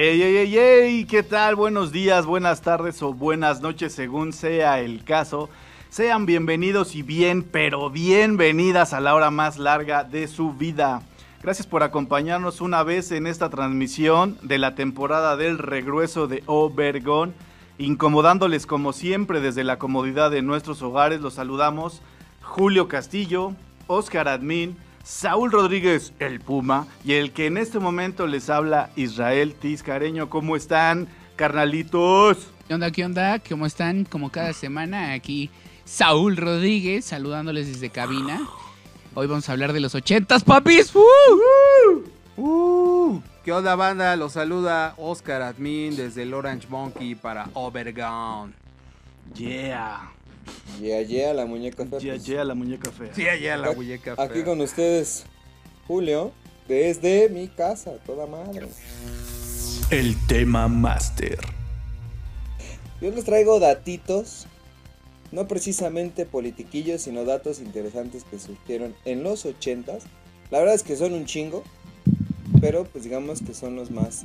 Ey, ey, ey, ey, ¿qué tal? Buenos días, buenas tardes o buenas noches, según sea el caso. Sean bienvenidos y bien, pero bienvenidas a la hora más larga de su vida. Gracias por acompañarnos una vez en esta transmisión de la temporada del regreso de Obergón. Incomodándoles como siempre desde la comodidad de nuestros hogares, los saludamos Julio Castillo, Oscar Admin, Saúl Rodríguez, el Puma, y el que en este momento les habla Israel Tizcareño. ¿Cómo están, carnalitos? ¿Qué onda? ¿Qué onda? ¿Cómo están? Como cada semana, aquí Saúl Rodríguez saludándoles desde cabina. Hoy vamos a hablar de los ochentas, papis. ¡Uh! Uh, ¿Qué onda banda? Los saluda Oscar Admin desde el Orange Monkey para Overground. Yeah. Yeah, yeah, la muñeca fea. Yeah, pues, yeah, la muñeca fea. Sí, allá la muñeca fea. Aquí con ustedes, Julio, desde mi casa, toda madre. El tema máster. Yo les traigo datitos, no precisamente politiquillos, sino datos interesantes que surgieron en los ochentas. La verdad es que son un chingo, pero pues digamos que son los más,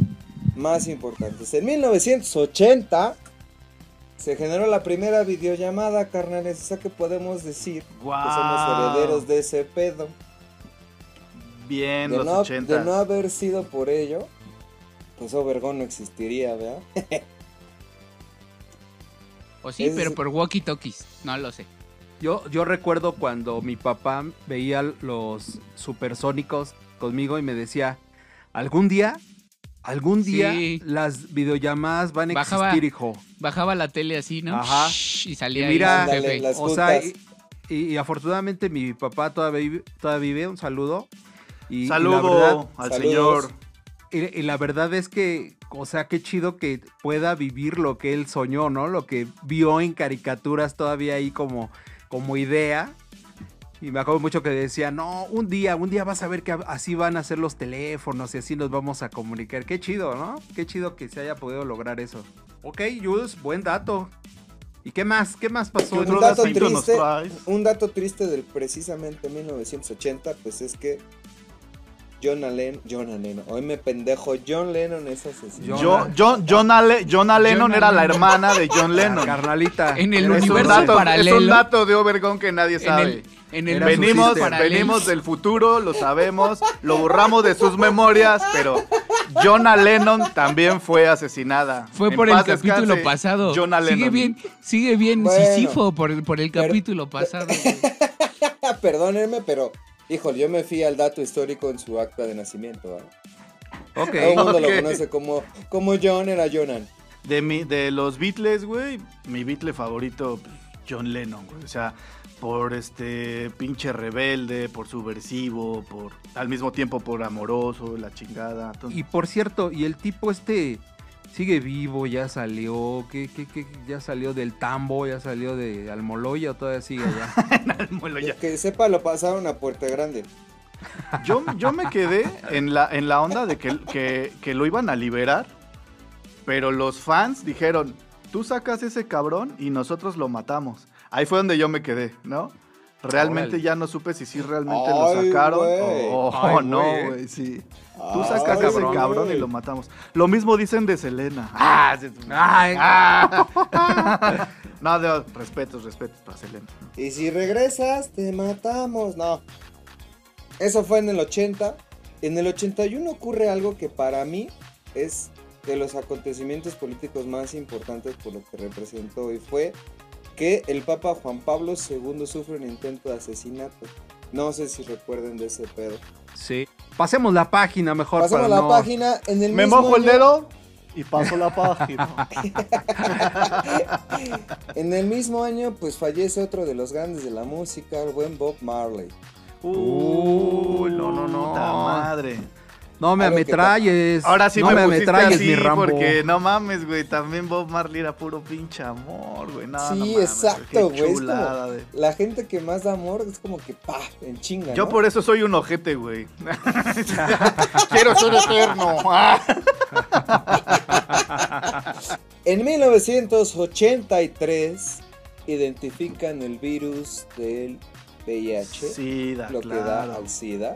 más importantes. En 1980 se generó la primera videollamada, carnales. O sea que podemos decir que somos herederos de ese pedo. Bien, de los no, 80. de no haber sido por ello, pues Obergón no existiría, ¿verdad? O sí, Es- pero por walkie-talkies. No lo sé. Yo, yo recuerdo cuando mi papá veía los supersónicos conmigo y me decía, algún día, algún día Sí. las videollamadas van a Bajaba- existir, hijo. Bajaba la tele así, ¿no? Ajá. Y salía Y mira- ahí las O sea, y, y- y afortunadamente mi papá todavía vive, todavía vive un saludo. Y, y la Saludo verdad- al Saludos. señor. Y, y la verdad es que, o sea, qué chido que pueda vivir lo que él soñó, ¿no? Lo que vio en caricaturas todavía ahí como, como idea. Y me acuerdo mucho que decía, no, un día, un día vas a ver que así van a ser los teléfonos y así nos vamos a comunicar. Qué chido, ¿no? Qué chido que se haya podido lograr eso. Ok, Jules, buen dato. ¿Y qué más? ¿Qué más pasó? ¿Qué en otro un dato triste, un dato triste del precisamente 1980, pues es que John Allen, John Lennon, hoy me pendejo, John Lennon es asesino. John, John, Ale- Jonah Lennon era la hermana de John Lennon. Carnalita. En el Es un, universo dato, es paralelo. un dato de Obergón que nadie En sabe. el, en el universo venimos, venimos del futuro, lo sabemos, lo borramos de sus memorias, pero Jonah Lennon también fue asesinada. Fue En por el capítulo descanse, pasado. Jonah Sigue Lennon. bien, sigue bien Bueno. Sísifo por el, por el Pero- capítulo pasado. Perdónenme, pero, híjole, yo me fui al dato histórico en su acta de nacimiento. ¿verdad? Ok. Todo el mundo lo conoce como, como John era Jonan. De, mi, de los Beatles, güey, mi Beatle favorito, John Lennon, güey. O sea, por este pinche rebelde, por subversivo, por al mismo tiempo por amoroso, la chingada. Entonces, Y por cierto, y el tipo este sigue vivo, ya salió, que, que, que ya salió del tambo, ya salió de Almoloya, o todavía sigue allá. bueno, ya. Que sepa, lo pasaron a Puerta Grande. Yo, yo me quedé en la, en la onda de que, que, que lo iban a liberar, pero los fans dijeron, tú sacas ese cabrón y nosotros lo matamos. Ahí fue donde yo me quedé, ¿no? Realmente Órale. ya no supe si sí realmente Ay, lo sacaron o no, güey, sí. Tú Ay, sacas a ese cabrón, cabrón y lo matamos. Lo mismo dicen de Selena. Ah, sí, Ay. ah. no, de, respetos, respetos para Selena. Y si regresas, te matamos. No. Eso fue en el 80. En el 81 ocurre algo que para mí es de los acontecimientos políticos más importantes por lo que representó. Y fue que el Papa Juan Pablo II sufre un intento de asesinato. No sé si recuerden de ese pedo. Sí. Pasemos la página mejor. Pasamos para la no- página. En el Me mismo mojo el dedo y paso la página. En el mismo año, pues fallece otro de los grandes de la música, el buen Bob Marley. Uh, no, no, no. Puta madre. No me ametralles. Ahora sí no me, me ametralles, así mi Rambo. porque no mames, güey, también Bob Marley era puro pinche amor, güey. No, sí, no mames, exacto, güey. De- la gente que más da amor es como que pa, en chinga. Yo ¿no? por eso soy un ojete, güey. Quiero ser eterno. En 1983 identifican el virus del VIH, Sí, da, lo que da al SIDA.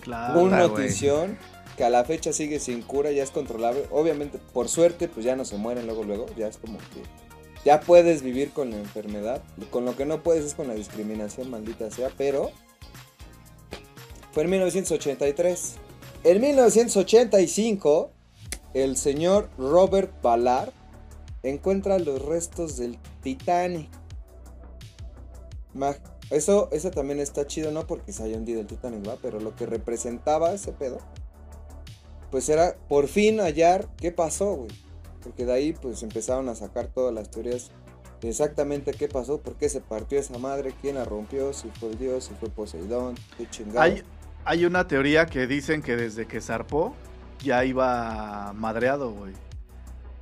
claro. Una notición que a la fecha sigue sin cura, ya es controlable. Obviamente, por suerte, pues ya no se mueren luego, luego. Ya es como que ya puedes vivir con la enfermedad. Con lo que no puedes es con la discriminación, maldita sea. Pero fue en 1983. En 1985, el señor Robert Ballard encuentra los restos del Titanic. Eso también está chido, no porque se haya hundido el Titanic, ¿va? Pero lo que representaba ese pedo, pues era por fin hallar qué pasó, güey. Porque de ahí, pues empezaron a sacar todas las teorías de exactamente qué pasó, por qué se partió esa madre, quién la rompió, si fue el dios, si fue Poseidón, qué chingada. Hay, hay una teoría que dicen que desde que zarpó ya iba madreado, güey.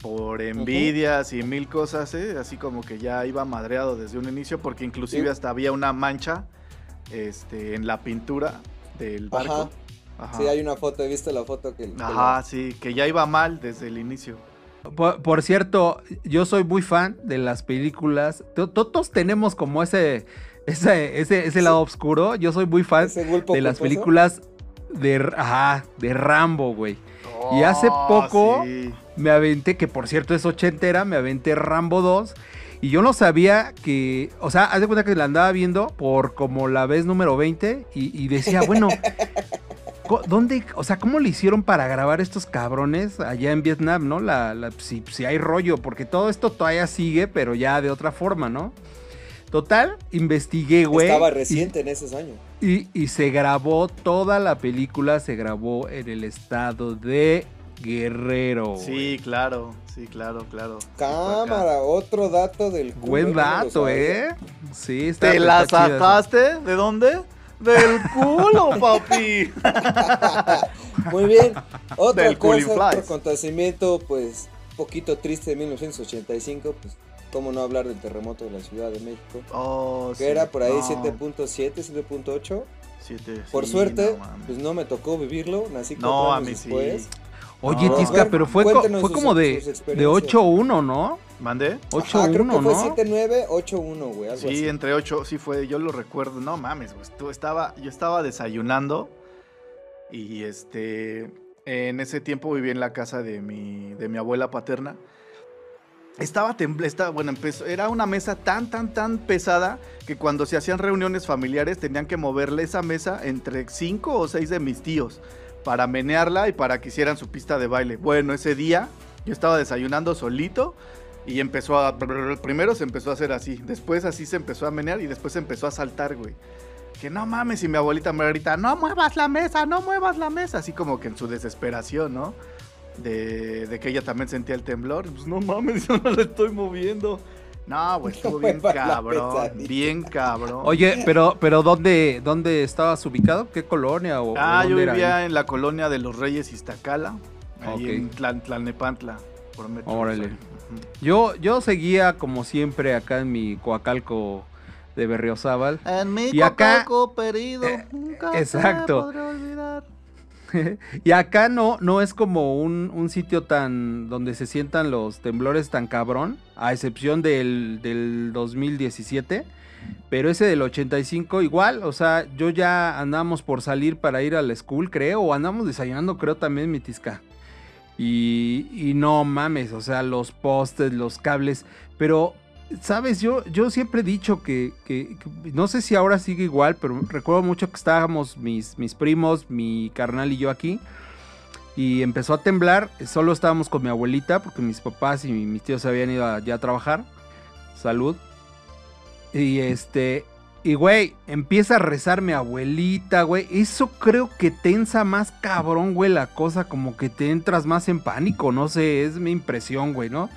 Por envidias y mil cosas, ¿eh? Así como que ya iba madreado desde un inicio, porque inclusive Sí. hasta había una mancha este, en la pintura del barco. Ajá. Sí, hay una foto, he visto la foto que... que Ajá, sí, que ya iba mal desde el inicio. Por, por cierto, yo soy muy fan de las películas. To- Todos tenemos como ese, ese, ese, ese lado oscuro. Yo soy muy fan de las películas de, ajá, de Rambo, güey. Y hace poco- Oh, sí. Me aventé, que por cierto es ochentera, me aventé Rambo 2. Y yo no sabía que, o sea, haz de cuenta que la andaba viendo por como la vez número 20 y, y decía, bueno, ¿dónde, o sea, cómo le hicieron para grabar estos cabrones allá en Vietnam, no? La, la- si, si hay rollo, porque todo esto todavía sigue, pero ya de otra forma, ¿no? Total, investigué, güey. Estaba y- reciente en esos años. y, y se grabó, toda la película se grabó en el estado de Guerrero. Sí, claro, sí, claro, claro. Cámara, otro dato del culo, Buen dato. ¿eh? Sí, está ¿Te la sacaste? ¿De dónde? Del culo, papi. Muy bien. Otra Del cosa, otro Flies. acontecimiento, pues, poquito triste de 1985, pues, cómo no hablar del terremoto de la Ciudad de México, Oh, que sí, era por ahí no, 7.7, 7.8. siete, Por sí, suerte, no pues no me tocó vivirlo, nací cuatro No, a años mí después. sí. Oye, No. Tisca, pero fue, co- fue sus- como de, de experiencias. 8-1, ¿no? ¿Mandé? 8-1, Ajá, creo que fue ¿no? 7.9, 8.1, güey, algo Sí, así. entre ocho, sí fue, yo lo recuerdo. No mames, güey. tú estaba, yo estaba desayunando y este, en ese tiempo vivía en la casa de mi, de mi abuela paterna. Estaba temblando, bueno, empezó, era una mesa tan, tan, tan pesada que cuando se hacían reuniones familiares tenían que moverle esa mesa entre cinco o seis de mis tíos para menearla y para que hicieran su pista de baile. Bueno, ese día yo estaba desayunando solito y empezó a... Primero se empezó a hacer así, después así se empezó a menear y después se empezó a saltar, güey. Que no mames, y mi abuelita me grita, no muevas la mesa, no muevas la mesa, así como que en su desesperación, ¿no? De, de que ella también sentía el temblor. Pues no mames, yo no la estoy moviendo. No, güey, estuvo bien cabrón, bien cabrón. Oye, pero, pero ¿dónde, ¿dónde estabas ubicado? ¿Qué colonia? O, Ah, yo dónde era vivía ahí? en la colonia de los Reyes Iztacala, ahí en Tlan- Tlalnepantla, por Metro Órale. Yo, yo seguía como siempre acá en mi coacalco de Berriozábal. En mi Y acá- cocaco perido, eh, nunca exacto. se podrá olvidar. y acá no, no es como un, un sitio tan donde se sientan los temblores tan cabrón, a excepción del, del 2017. Pero ese del 85 igual, o sea, yo ya andamos por salir para ir a la school, creo, o andamos desayunando, creo también, mi tisca. Y, y no mames, o sea, los postes, los cables, pero, ¿sabes? Yo, yo siempre he dicho que, que- no sé si ahora sigue igual, pero recuerdo mucho que estábamos mis, mis primos, mi carnal y yo aquí. Y empezó a temblar, solo estábamos con mi abuelita, porque mis papás y mis tíos se habían ido ya a trabajar. Salud. Y este, y güey, empieza a rezar mi abuelita, güey. Eso creo que tensa más cabrón, güey, la cosa, como que te entras más en pánico, no sé, es mi impresión, güey, ¿no?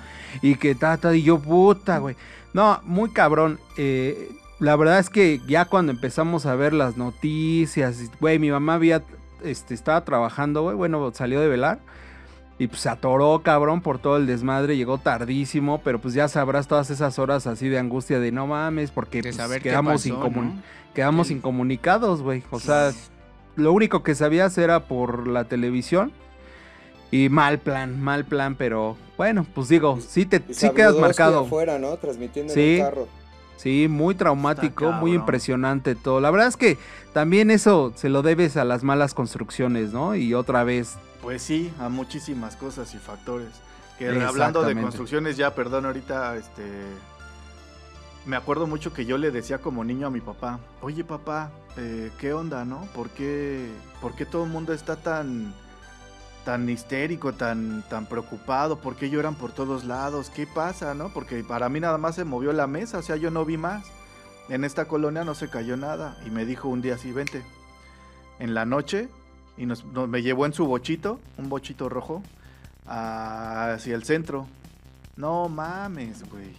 Y que tata, y yo, puta, güey. No, muy cabrón. Eh, la verdad es que ya cuando empezamos a ver las noticias, güey, mi mamá había este, estaba trabajando, güey. Bueno, salió de velar. Y pues se atoró, cabrón, por todo el desmadre. Llegó tardísimo, pero pues ya sabrás todas esas horas así de angustia de no mames, porque pues, saber quedamos, pasó, incomun- ¿no? quedamos El- incomunicados, güey. O sea, lo único que sabías era por la televisión. Y mal plan, mal plan, pero bueno, pues digo, sí, te, sí quedas marcado. afuera, ¿no? Transmitiendo Sí. en un carro. Sí, muy traumático, Está muy impresionante todo. La verdad es que también eso se lo debes a las malas construcciones, ¿no? Y otra vez, Pues sí, a muchísimas cosas y factores. Que hablando de construcciones, ya, perdón, ahorita, este. Me acuerdo mucho que yo le decía como niño a mi papá: Oye, papá, eh, ¿qué onda, no? ¿Por qué, por qué todo el mundo está tan. tan histérico, tan, tan preocupado? ¿Por qué lloran por todos lados? ¿Qué pasa, no? Porque para mí nada más se movió la mesa, o sea, yo no vi más. En esta colonia no se cayó nada. Y me dijo un día así: Vente. En la noche y nos, nos- me llevó en su bochito, un bochito rojo, hacia el centro. No mames, güey.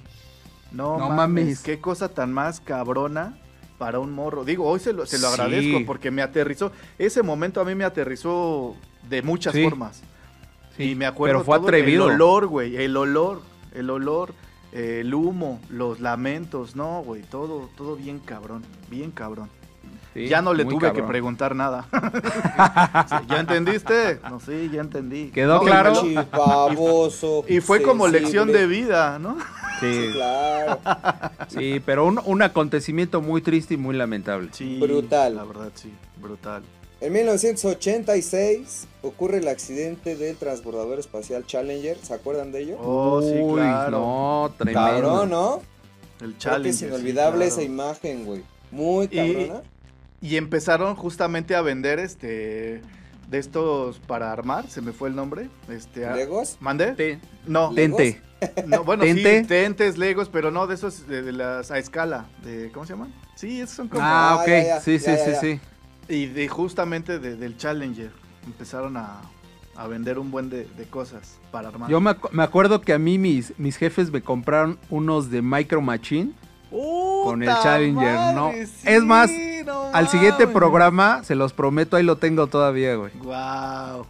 No, No mames. mames. Qué cosa tan más cabrona para un morro. Digo, hoy se lo, se lo Sí. agradezco porque me aterrizó. Ese momento a mí me aterrizó de muchas Sí. formas. y me acuerdo pero fue todo atrevido. el olor, güey, el olor, el olor, el humo, los lamentos, no, güey, todo, todo bien cabrón, bien cabrón. Sí, ya no le tuve que preguntar nada. Sí, ¿Ya entendiste? No, sí, ya entendí. ¿Quedó No, claro? Y fue como lección de vida, ¿no? Sí, Sí, claro. sí, pero un, un acontecimiento muy triste y muy lamentable. Sí. Brutal. La verdad, sí, brutal. En 1986 ocurre el accidente del transbordador espacial Challenger. ¿Se acuerdan de ello? Oh, sí, Uy, claro. no, tremendo. Cabrón, ¿no? El Creo que challenge. es sí, inolvidable esa imagen, güey. Muy cabrona. Y empezaron justamente a vender este de estos para armar, se me fue el nombre. Este, a- ¿Legos? ¿Mandé? Te- No, ¿Legos? Tente. no, bueno, ¿Tente? sí, tentes, legos, pero no de esos de, de las a escala, de ¿cómo se llaman? Sí, esos son como Ah, Ah, ok. ya, ya, sí, ya, sí, ya, sí, ya. sí. y de justamente de- del Challenger empezaron a, a vender un buen de, de cosas para armar. Yo me, me acuerdo que a mí mis, mis jefes me compraron unos de Micro Machine con el ¡Puta Challenger, ¿no? sí, Es más, no Al siguiente programa, se los prometo, ahí lo tengo todavía, güey. Wow.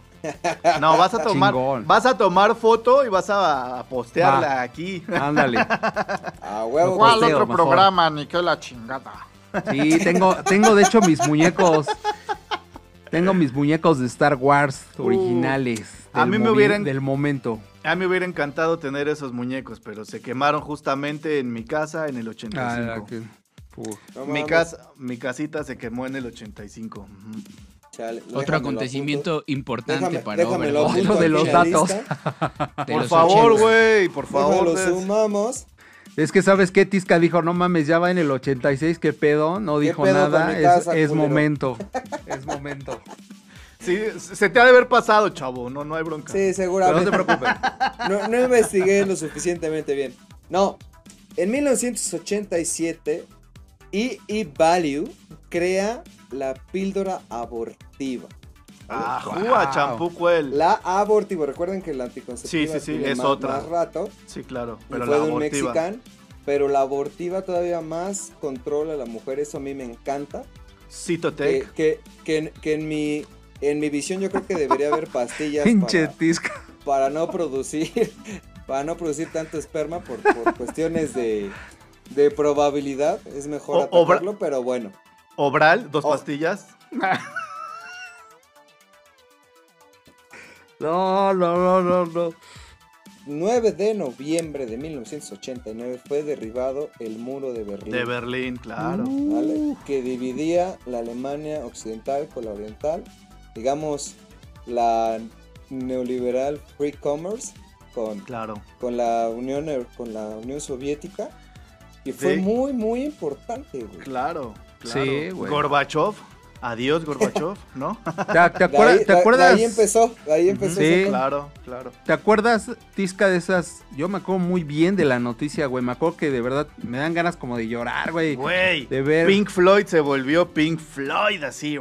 No, vas a tomar, Chingón. vas a tomar foto y vas a, postearla aquí. Ándale. A huevo. ¿Cuál otro programa? Ni que la chingada. Sí, tengo, tengo de hecho mis muñecos. Tengo mis muñecos de Star Wars originales. a mí me hubieran- Del momento. A mí me hubiera encantado tener esos muñecos, pero se quemaron justamente en mi casa en el 85. Ah, que- uf. No mi, casa, mi casita se quemó en el 85. Ujú. Chale, Otro acontecimiento apunto. importante Déjame- para apunto Otro de los datos. lista. de Por los favor, 80. güey, por favor. Des. sumamos. Es que, ¿sabes qué? Tisca dijo, no mames, ya va en el 86, ¿qué pedo? No ¿Qué dijo pedo nada. es momento. Es momento. Sí, se te ha de haber pasado, chavo. No, no hay bronca. Sí, Pero no seguramente. te preocupes. No, no investigué lo suficientemente bien. No, en 1987, E.E. Value crea la píldora abortiva. Ah, Wow. Champú, cuel. La abortiva, recuerden que la anticonceptiva Sí, sí, sí, es más, otra. más rato. Sí, claro. Pero fue la de un abortiva. mexicano. Pero la abortiva todavía más controla a la mujer, eso a mí me encanta. Que, Citotec. que, que en, que en mi en mi visión yo creo que debería haber pastillas Pinche para, para no producir para no producir tanto esperma por, por cuestiones de, de probabilidad. Es mejor O- obra- pero bueno. Obral, dos pastillas. No, no, no, no, no. 9 de noviembre de 1989 fue derribado el muro de Berlín. De Berlín, claro. ¿vale? Que dividía la Alemania occidental con la oriental. Digamos, la neoliberal free commerce con, Claro. con, la, Unión, con la Unión Soviética. Y fue Sí. muy, muy importante, güey. Claro, claro. Sí, güey. Gorbachev. Adiós, Gorbachev, ¿no? ¿Te, te De acuerdas? ahí, ¿Te acuerdas? ahí empezó, de ahí empezó. Sí. claro, claro. ¿Te acuerdas, Tisca, de esas? Yo me acuerdo muy bien de la noticia, güey. Me acuerdo que de verdad me dan ganas como de llorar, güey. Güey. De ver. Pink Floyd se volvió Pink Floyd así.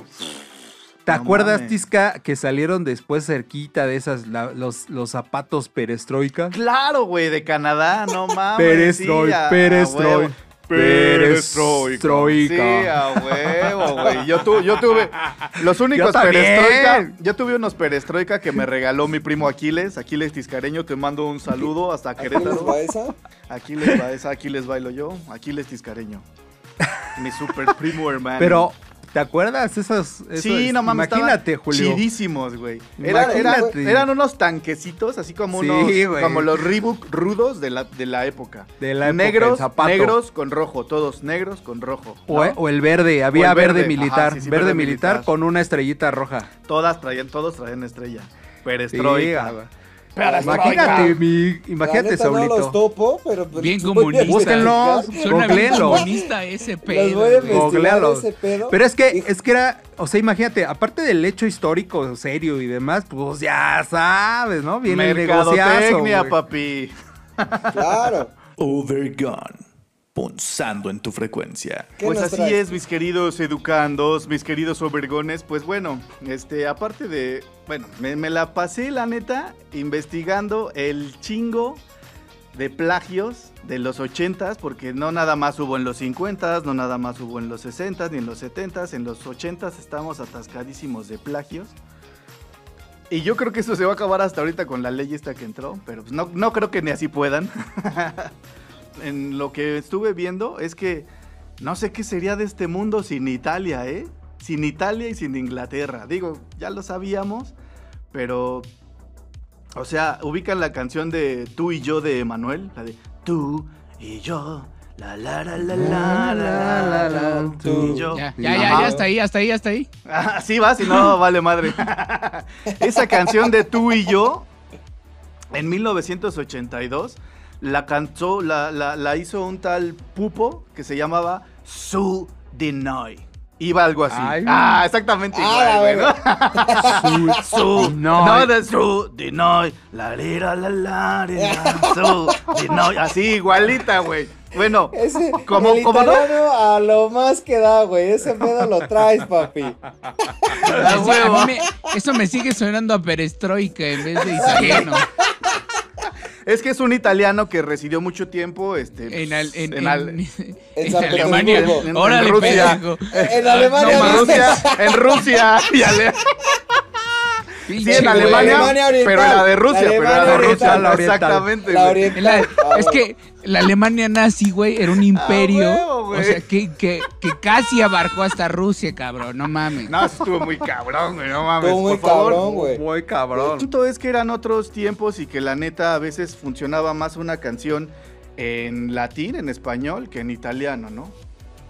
¿Te no acuerdas, mames. Tisca, que salieron después cerquita de esas, la- los, los zapatos perestroika? Claro, güey, de Canadá, no mames. Perestroy, sí, a- a perestroy. huevo. Perestroika. Sí, a huevo, güey. Yo, tu- yo tuve los únicos Yo perestroika. Yo tuve unos perestroika que me regaló mi primo Aquiles. Aquiles Tiscareño, te mando un saludo hasta ¿Aquí les Querétaro. va esa? Aquí les va esa, aquí les bailo yo. Aquiles Tiscareño. Mi super primo hermano. Pero, ¿te acuerdas esos? esos- Sí, no mames, Imagínate, Julio. Chidísimos, güey. Eran, eran- Imagínate. eran unos tanquecitos, así como Sí, unos. Como los Reebok rudos de la, de la época. De la época, negros, negros con rojo, todos negros con rojo. O, ¿no? o el verde, había el verde, verde, militar. ajá, sí, sí, verde, verde militar, militar. con una estrellita roja. Todas traían, todos traían estrella. Perestroika. Imagínate, mi, imagínate, neta no Saulito. los topo, pero... pues, Bien comunista. Búsquenlos. investigar. Suena bien Googlealo. comunista ese pedo. Googlealos. ese pedo. Pero es que, es que era, o sea, imagínate, aparte del hecho histórico serio y demás, pues ya sabes, ¿no? Viene el negociazo. Mercadotecnia, papi. Claro. Overgone. Punzando en tu frecuencia. ¿Qué Pues así traes? es, mis queridos educandos, mis queridos overgones. Pues bueno, este, aparte de. Bueno, me, me la pasé, la neta, investigando el chingo de plagios de los 80s, porque no nada más hubo en los 50s, no nada más hubo en los 60s, ni en los 70s. En los 80s estamos atascadísimos de plagios. Y yo creo que eso se va a acabar hasta ahorita con la ley esta que entró, pero pues no, no creo que ni así puedan. en lo que estuve viendo es que no sé qué sería de este mundo sin Italia, ¿eh? Sin Italia y sin Inglaterra. Digo, ya lo sabíamos, pero... O sea, ubican la canción de Tú y yo de Emanuel, la de Tú y yo, la la la la la la la, la, tú y yo. Ya, ya, ya, ya, hasta ahí, hasta ahí, hasta ahí. Ah, sí va, si no, vale madre. Esa canción de Tú y yo, en 1982, la cantó, la, la- la hizo un tal Pupo que se llamaba Su Dinoy. Iba algo así. Ay. ah, exactamente Ah, igual, güey, ¿no? Su Dinoy. No, de Su Dinoy. La lira, la la, la, Su Dinoy. Así, igualita, güey. Bueno, Ese, ¿Cómo- el cómo no? a lo más que da, güey. Ese pedo lo traes, papi. huevo. me- eso me sigue sonando a perestroika en vez de italiano. Es que es un italiano que residió mucho tiempo este, En, al- en, en al- en- En Alemania. En- Órale, Rusia. En Alemania. No. Rusia, en Rusia y Ale- Sí, en. Alemania, Alemania Oriental. pero en la de Rusia, La pero en la de Rusia, la oriental. exactamente. La oriental. En la- Ah, es que la Alemania nazi, güey, era un imperio. huevo, güey. o sea, que, que, que casi abarcó hasta Rusia, cabrón. No mames. No, estuvo muy cabrón, güey, no mames, Estuvo muy por favor. cabrón, güey. Muy El cabrón. punto es que eran otros tiempos y que la neta a veces funcionaba más una canción en latín, en español, que en italiano, ¿no?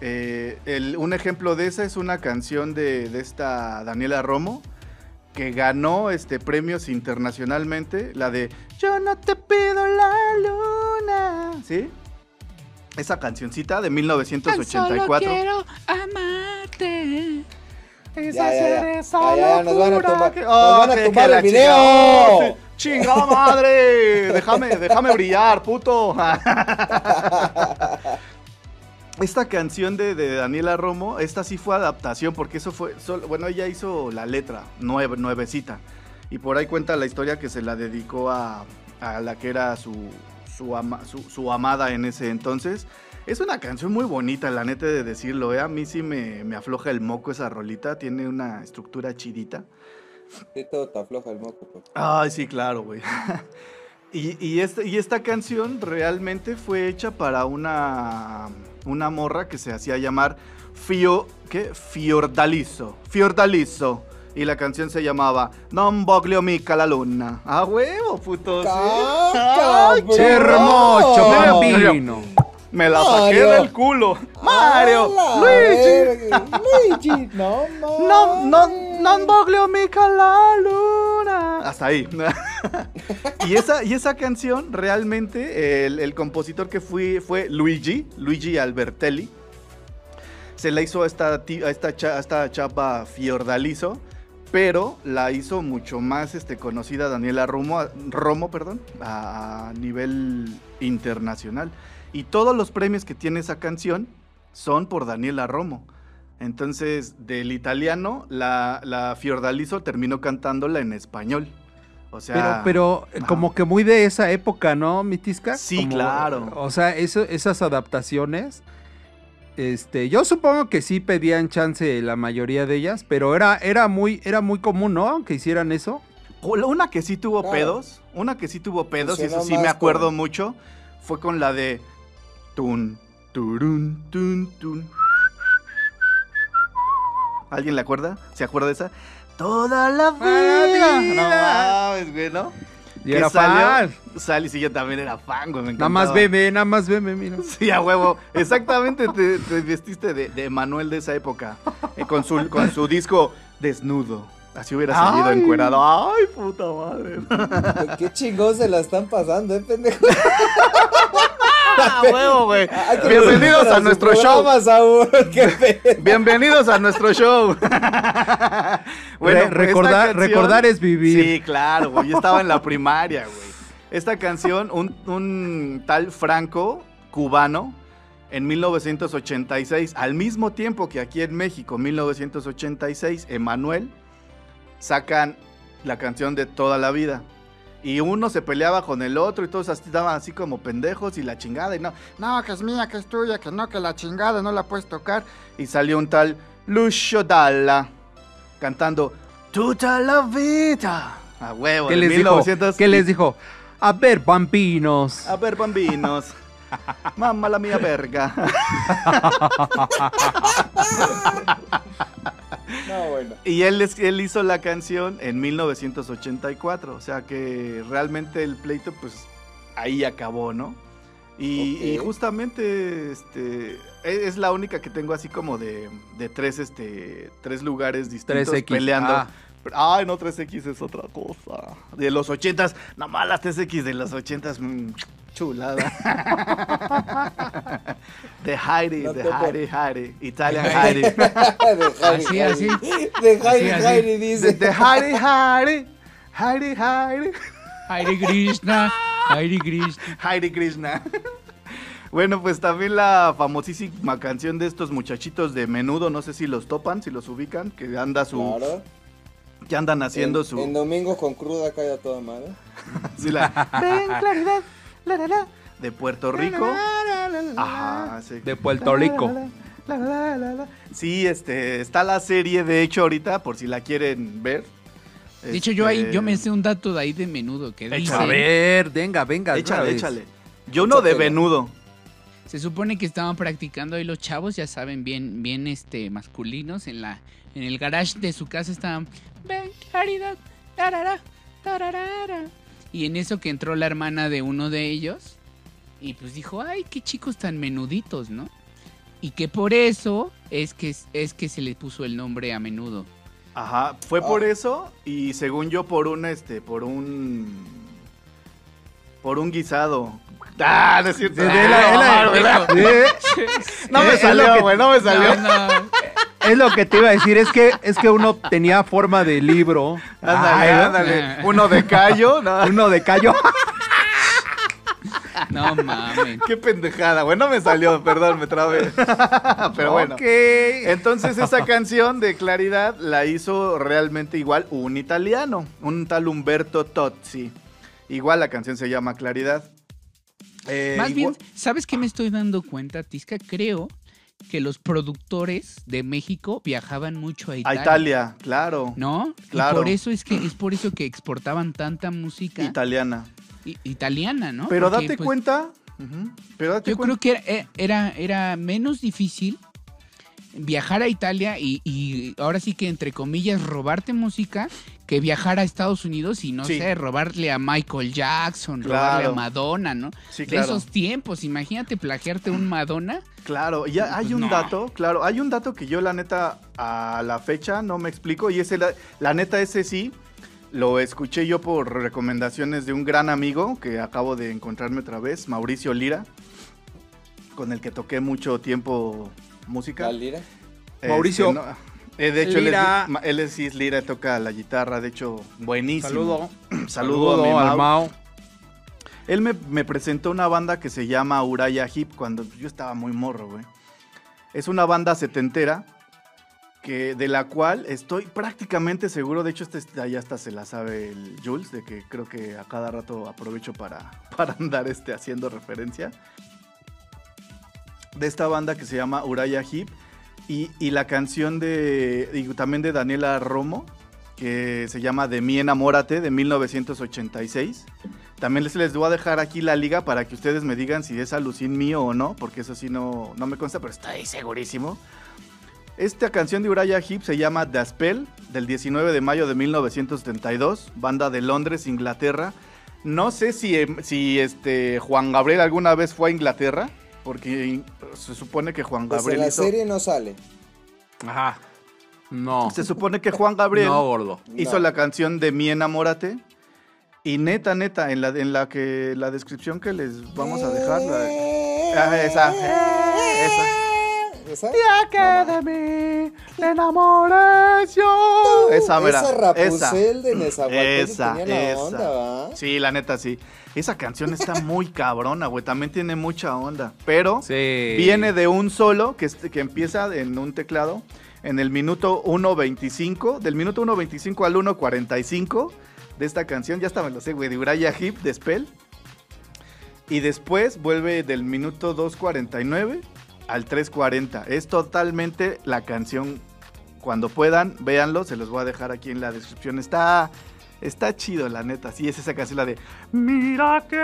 Eh, el- un ejemplo de esa es una canción de, de esta Daniela Romo, que ganó este, premios internacionalmente, la de Yo no te pido la luna, ¿sí? Esa cancioncita de Tan solo 1984. quiero amarte. Ya, ya, ya. Ya, ya, ya, nos van a tumbar- nos van a la el video. chingada- ¡Oh, ¡Chingada madre! Déjame, déjame brillar, puto. Esta canción de, de Daniela Romo, esta sí fue adaptación, porque eso fue, solo- bueno, ella hizo la letra, nueve, nuevecita. Y por ahí cuenta la historia que se la dedicó a, a la que era su, su, ama- su, su amada en ese entonces. Es una canción muy bonita, la neta de decirlo, ¿eh? A mí sí me, me afloja el moco esa rolita, tiene una estructura chidita. Sí, todo te afloja el moco, papi. Ay, sí, claro, güey. y, y, esta, y esta canción realmente fue hecha para una, una morra que se hacía llamar Fio, ¿qué? Fiordaliso. Fiordaliso. Y la canción se llamaba Non voglio mica la luna. ¡Ah, huevo, puto! sí. Me la saqué Mario. del culo. Mario, ¡A la Luigi. verga! Luigi, no No, no, non voglio mica la luna. Hasta ahí. y, esa, y esa canción, realmente, el, el compositor que fui, fue Luigi, Luigi Albertelli. Se la hizo a esta, a esta, cha- a esta chapa Fiordalizo, pero la hizo mucho más este, conocida Daniela Romo, Romo perdón, a nivel internacional. Y todos los premios que tiene esa canción son por Daniela Romo. Entonces, del italiano, la, la Fiordalizo terminó cantándola en español. O sea, pero ajá. como que muy de esa época, ¿no, Mitisca? Sí, Como- claro. O sea, eso, esas adaptaciones Este, yo supongo que sí pedían chance la mayoría de ellas, pero era, era, muy, era muy común, ¿no? Que hicieran eso. Una que sí tuvo Claro. pedos, una que sí tuvo pedos, y eso sí me acuerdo con- mucho, fue con la de tun, turun, tun, tun. ¿Alguien le acuerda? ¿Se acuerda de esa? Toda la vida. No mames, güey, ¿no? Y Que era salió- fan. Sal, y sí, yo también era fan, güey, me Nada más veme, nada más veme, mira. Sí, a huevo. Exactamente, te, te vestiste de, de Manuel de esa época. eh, con, su, con su disco Desnudo. Así hubiera salido Ay. encuerado. ¡Ay, puta madre! Qué chingón se la están pasando, eh, pendejo. ¡A huevo, güey! Bienvenidos a nuestro show. Saúl. Qué. Bienvenidos a nuestro show. Re- esta recordar- canción- recordar es vivir. Sí, claro, güey. Yo estaba en la primaria, güey. Esta canción, un, un tal Franco, cubano, en 1986, al mismo tiempo que aquí en México, 1986, Emanuel, sacan la canción de toda la vida. Y uno se peleaba con el otro y todos estaban así como pendejos y la chingada. Y no, no, que es mía, que es tuya, que no, que la chingada no la puedes tocar. Y salió un tal Lucio Dalla cantando Tutta la vida. A huevo, ¿Qué les, 1900. dijo? ¿Qué les dijo? A ver, bambinos. A ver, bambinos. Mamma la mía verga. No, bueno. Y él, él hizo la canción en 1984. O sea que realmente el pleito, pues ahí acabó, ¿no? Y, justamente este, e- es la única que tengo así como de, de tres, este, tres lugares distintos 3X. peleando. Ah. Ay, no, 3X es otra cosa. De los 80s, nomás las 3X de los 80s, mm, chulada. de Heidi, No de. Heidi, Heidi. Italian Heidi. Así, así. De. Jairi, De, dice. de Heidi, Heidi. Heidi, Heidi. Hare Krishna, Hare Krishna. Hare Krishna. Bueno, pues también la famosísima canción de estos muchachitos de menudo, no sé si los topan, si los ubican, que anda su, Claro. que andan haciendo en, su, en domingo con cruda cae a toda madre. sí, la- Ven, claridad, la, la, la, de Puerto Rico. Ajá, sí. De Puerto Rico. La, la, la, la, la. Sí, este, está la serie, de hecho, ahorita, por si la quieren ver. De hecho, yo ahí Este, yo me sé un dato de ahí de menudo que dice, A ver, venga, venga. Échale, échale. Yo no de venudo. se supone que estaban practicando ahí los chavos, ya saben, bien bien este masculinos en la en el garage de su casa estaban ven claridad, tarara, tararara". Y en eso que entró la hermana de uno de ellos y pues dijo, "Ay, qué chicos tan menuditos, ¿no?" Y que por eso es que es que se le puso el nombre a menudo. Ajá, fue por Ah. eso y según yo por un este, por un por un guisado. Ah, no es cierto. No, me salió, güey, no me salió. No, no. Es lo que te iba a decir, es que, es que uno tenía forma de libro. Ándale, ándale. Uno de callo, no. Uno de callo. No mames. Qué pendejada, güey, no me salió, perdón, me trabé. Pero bueno. Ok. Entonces esa canción de Claridad la hizo realmente igual un italiano, un tal Humberto Tozzi. Igual la canción se llama Claridad. Eh, Más bien, ¿sabes qué me estoy dando cuenta, Tisca? Creo que los productores de México viajaban mucho a a Italia. Italia, claro. ¿No? Claro. Y por eso es que es por eso que exportaban tanta música Italiana. i- italiana, ¿no? Pero Porque, date pues, cuenta. Pero date Yo cuenta. creo que era, era, era menos difícil viajar a Italia y, y ahora sí que entre comillas robarte música que viajar a Estados Unidos y no Sí. sé, robarle a Michael Jackson, Claro. robarle a Madonna, ¿no? Sí, De claro. esos tiempos, imagínate plagiarte un Madonna. Claro, ya hay un no. dato, claro, hay un dato que yo la neta a la fecha no me explico y ese la, la neta ese sí lo escuché yo por recomendaciones de un gran amigo que acabo de encontrarme otra vez, Mauricio Lira, con el que toqué mucho tiempo música. La lira. Este, Mauricio. no, eh, de hecho, él es- Lira. él es, sí es Lira, toca la guitarra, de hecho, buenísimo. Saludo. Saludo, a mi al Mau. Mao. Él me, me presentó una banda que se llama Uraya Hip cuando yo estaba muy morro, güey. Es una banda setentera que, de la cual estoy prácticamente seguro, de hecho este ya hasta se la sabe el Jules, de que creo que a cada rato aprovecho para, para andar este, haciendo referencia. de esta banda que se llama Uraya Hip y, la canción de y también de Daniela Romo que se llama De mi enamórate de 1986. También les, les voy a dejar aquí la liga para que ustedes me digan si es alucín mío o no, porque eso sí no, no me consta, pero ahí segurísimo. Esta canción de Uriah Heep se llama The Spell, del 19 de mayo de 1972, banda de Londres, Inglaterra. No sé si, em, si este Juan Gabriel alguna vez fue a Inglaterra, porque se supone que Juan Pues en Gabriel la hizo, serie no sale. Ajá. No. se supone que Juan Gabriel No, gordo. hizo No. la canción de Mi enamórate y neta neta en la en la que la descripción que les vamos a dejar la- Ah, esa, esa. ¿Esa? Ya que de mí te enamores yo. Esa, mira. Esa Rapunzel de Nezahualcóyotl Esa, tenía la esa. onda, ¿va? Sí, la neta sí. Esa canción está muy cabrona, güey. También tiene mucha onda. Pero Sí. viene de un solo que, es- que empieza en un teclado en el minuto 1.25. Del minuto 1.25 al 1.45 de esta canción. Ya hasta me lo sé, güey. De Uriah Heep, de Spell. Y después vuelve del minuto 2.49 al 3.40. Es totalmente la canción. Cuando puedan, véanlo. Se los voy a dejar aquí en la descripción. Está, está chido, la neta. Sí, es esa canción, la de Mira que...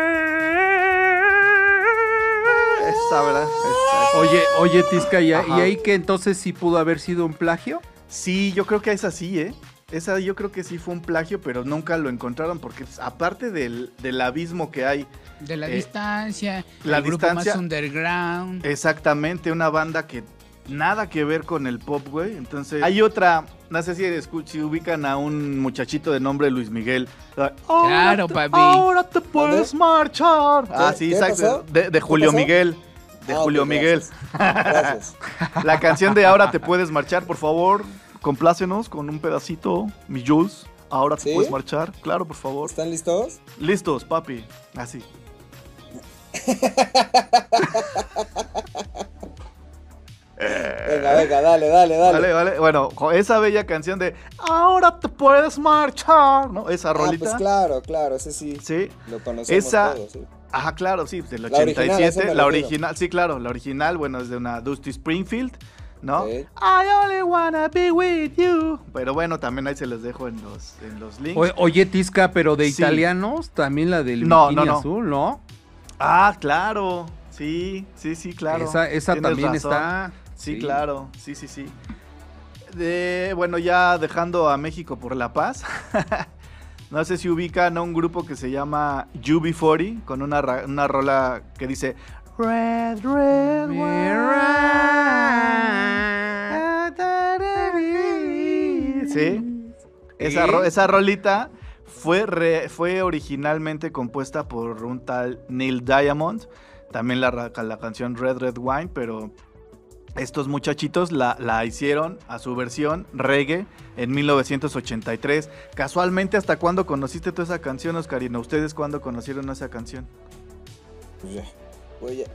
Esa, ¿verdad? Esa. Oye, oye, Tisca, ¿y, y ahí que entonces sí pudo haber sido un plagio? Sí, yo creo que esa sí, ¿eh? Esa yo creo que sí fue un plagio, pero nunca lo encontraron porque pues, aparte del, del abismo que hay, De la Eh, distancia, la el grupo distancia- más underground. exactamente una banda que nada que ver con el pop, güey. Entonces, hay otra, no sé si, si ubican a un muchachito de nombre Luis Miguel. Claro, Ahora te- papi. Ahora te puedes marchar. Ah, sí, qué exacto. pasó? De, de ¿Qué Julio pasó? Miguel. De Ah, Julio Miguel. Gracias. La canción de Ahora te puedes marchar, por favor, complácenos con un pedacito, mi Jules. Ahora te ¿Sí? puedes marchar, claro, por favor. ¿Están listos? Listos, papi. Así. Venga, venga, dale, dale, dale. Vale, vale. Bueno, con esa bella canción de Ahora te puedes marchar, ¿no? Esa Ah, rolita. pues claro, claro, ese sí. Sí. Lo conocemos Esa- todos, sí. Ajá, claro, sí, del La original, a 87. eso me la original, sí, claro, la original, bueno, es de una Dusty Springfield, ¿no? I only wanna be with you. Pero bueno, también ahí se los dejo en los, en los links. O- oye, Tisca, pero de Sí. italianos, también la del No, bikini no, no. azul, ¿no? Ah, claro. Sí, sí, sí, claro. Esa, también razón. está. Sí, claro. Sí, sí, sí. De, bueno, ya dejando a México por la paz. no sé si ubican a un grupo que se llama UB40 con una, una rola que dice Red, Red, wine". Sí. Esa, ro- esa rolita fue, re- fue originalmente compuesta por un tal Neil Diamond. También la, la canción Red Red Wine, pero estos muchachitos la, la hicieron a su versión reggae en 1983. Casualmente, ¿hasta cuándo conociste tú esa canción, Oscarino? ¿Ustedes cuándo conocieron esa canción? Pues ya. Pues ya.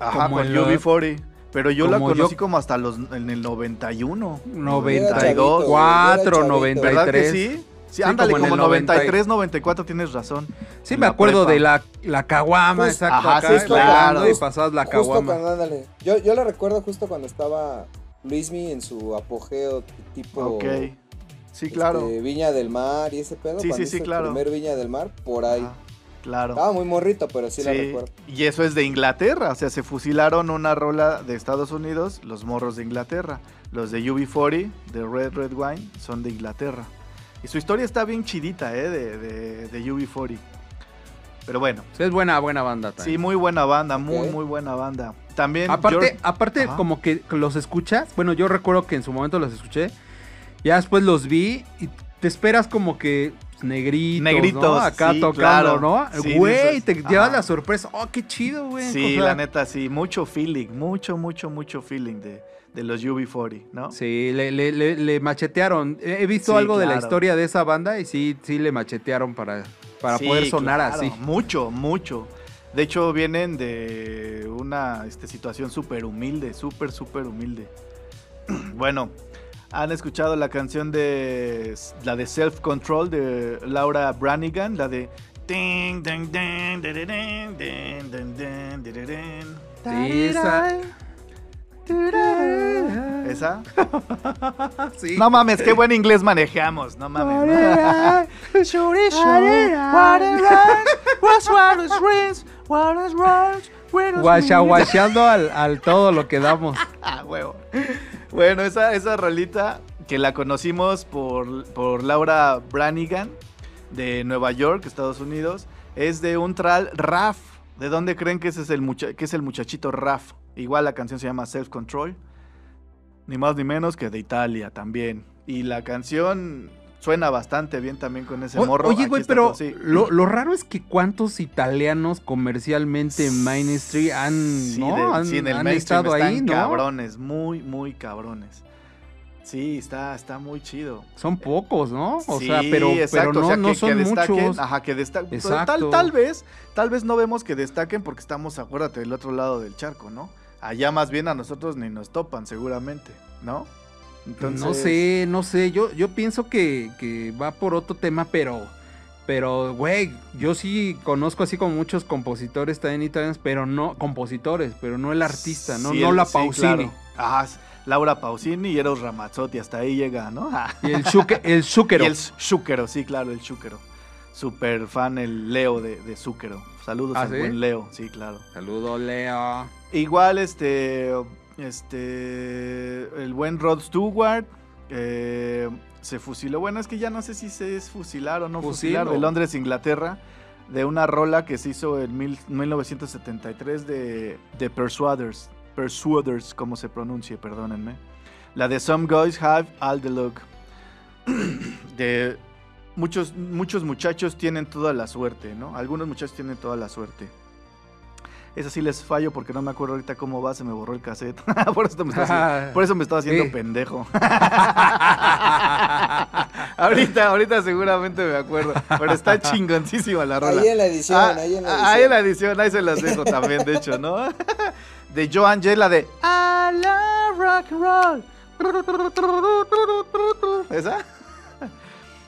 Ajá, Como con en la- UB40. Pero yo la como yo- conocí como hasta los en el 91. 92, Yo era 4, chavito. ¿Verdad 93. que sí? Sí, Sí, ándale, como en como, el 90 y- 93, 94, tienes razón. Sí, me la acuerdo prepa. de la, la caguama, Justo- exacto, Ajá, acá, sí, claro. y pasabas la Justo caguama. cuando, ándale. Yo, yo la recuerdo justo cuando estaba Luismi en su apogeo tipo Ok. Sí, este, claro. Viña del Mar y ese pedo. Sí, cuando sí, sí, claro. primer Viña del Mar, por ahí. Ajá, claro. Estaba muy morrito, pero sí, la Sí, recuerdo. Y eso es de Inglaterra, o sea, se fusilaron una rola de Estados Unidos, los morros de Inglaterra. Los de UB40, de Red Red Wine, son de Inglaterra. Y su historia está bien chidita, ¿eh? De, de, de UB40. Pero bueno, Sí, es buena, buena banda también. sí, muy buena banda, muy, muy buena banda. También. Aparte, George- aparte Ajá. como que los escuchas, bueno, yo recuerdo que en su momento los escuché, ya después los vi y te esperas como que negritos, Negritos, ¿no? Acá sí, tocando, claro. ¿no? Sí, güey, te llevas la sorpresa, oh, qué chido, güey. Sí, o sea, la neta, sí, mucho feeling, mucho, mucho, mucho feeling de, de los UB40, ¿no? Sí, le, le- le- le machetearon. He visto Sí, algo de la historia de esa banda y sí, sí le machetearon para, para poder sonar claro, así. Mucho, mucho. De hecho, vienen de una este, situación súper humilde, súper, súper humilde. bueno, han escuchado la canción de la de Self Control de Laura Branigan, la de esa. ¿Esa? No mames, qué buen inglés manejamos, no mames. Guacha, guachando al, al todo lo que damos. Ah, huevo. Bueno, esa, esa rolita que la conocimos por, por Laura Branigan de Nueva York, Estados Unidos, es de un tral Raf. ¿De dónde creen que ese es el, mucha- que es el muchachito Raf? Igual la canción se llama Self Control. Ni más ni menos que de Italia también. Y la canción suena bastante bien también con ese O- morro. Oye, güey, pero todo, sí. lo, lo raro es que cuántos italianos comercialmente en Main Street han, Sí, ¿no? de- han, sí, en el han estado están ahí, ¿no? cabrones, muy, muy cabrones. Sí, está, está muy chido. Son pocos, ¿no? O Sí, sea, pero, no, o sea, no son que destaquen, muchos. Ajá, que destaquen. Exacto. Tal, tal vez, tal vez no vemos que destaquen porque estamos, acuérdate, del otro lado del charco, ¿no? Allá más bien a nosotros ni nos topan, seguramente, ¿no? Entonces, No sé, no sé. Yo, yo pienso que, que va por otro tema, pero. Pero, güey, yo sí conozco así como muchos compositores también italianos, pero no, compositores, pero no el artista, no, sí, no la sí, Pausini. claro. Ajá, Laura Pausini y Eros Ramazzotti, hasta ahí llega, ¿no? Y el, Zucker- el. Y el Zúquero, sí, claro, el Zúquero. Super fan el Leo de, de Zúquero. Saludos ¿Ah, al sí? buen Leo, sí, claro. Saludo, Leo. Igual, este. Este. El buen Rod Stewart. eh, se fusiló. Bueno, es que ya no sé si se es fusilar o no Fusilo. fusilar. De Londres, Inglaterra. De una rola que se hizo en mil- 1973 de, de Persuaders. Persuaders, como se pronuncie, perdónenme. La de Some Guys Have All the Look. De. Muchos, muchos muchachos tienen toda la suerte, ¿no? Algunos muchachos tienen toda la suerte. Esa sí les fallo porque no me acuerdo ahorita cómo va, se me borró el cassette. por, eso me estaba haciendo, por eso me estaba haciendo Sí. pendejo. ahorita, ahorita seguramente me acuerdo. Pero está chingoncísima la rola. Ahí en la edición, Ah, ahí en la ah, edición. ahí en la edición, ahí se las dejo también, de hecho, ¿no? De Joan Jett, la de I love rock and roll. ¿Esa?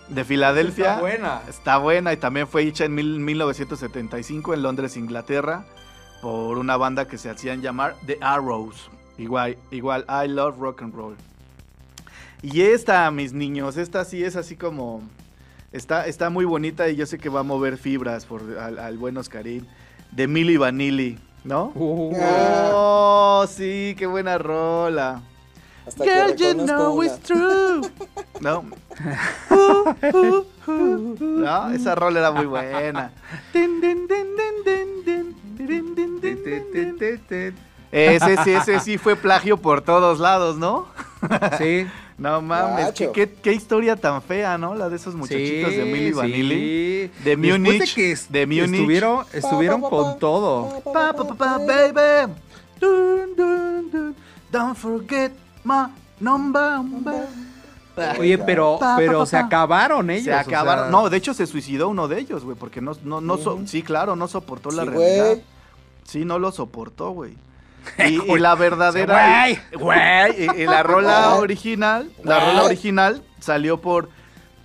De Filadelfia. Está buena. Está buena y también fue hecha en mil- 1975 en Londres, Inglaterra, por una banda que se hacían llamar The Arrows. Igual, igual, I love rock and roll. Y esta, mis niños, esta sí es así como... Está, está muy bonita y yo sé que va a mover fibras por, al, al buen Oscarín. De Milli Vanilli, ¿no? Uh. Oh, sí, qué buena rola. No. no, esa rol era muy buena. Ese, ese, ese sí fue plagio por todos lados, ¿no? Sí. No mames, ¿Qué, historia tan fea, ¿no? La de esos muchachitos de Milly Vanilli. Sí. De Munich. De, Munich. Estuvieron, estuvieron con todo. Baby. Dun, dun. Don't forget my number. Oye, pero, pero se acabaron ellos. Se o acabaron. sea, No, de hecho se suicidó uno de ellos, güey, porque no, no, no so- sí, claro, no soportó la Sí, realidad. güey. Sí, no lo soportó, güey. Y, y la verdadera. Güey. Güey. Y, y la rola Güey. original. La rola original salió por.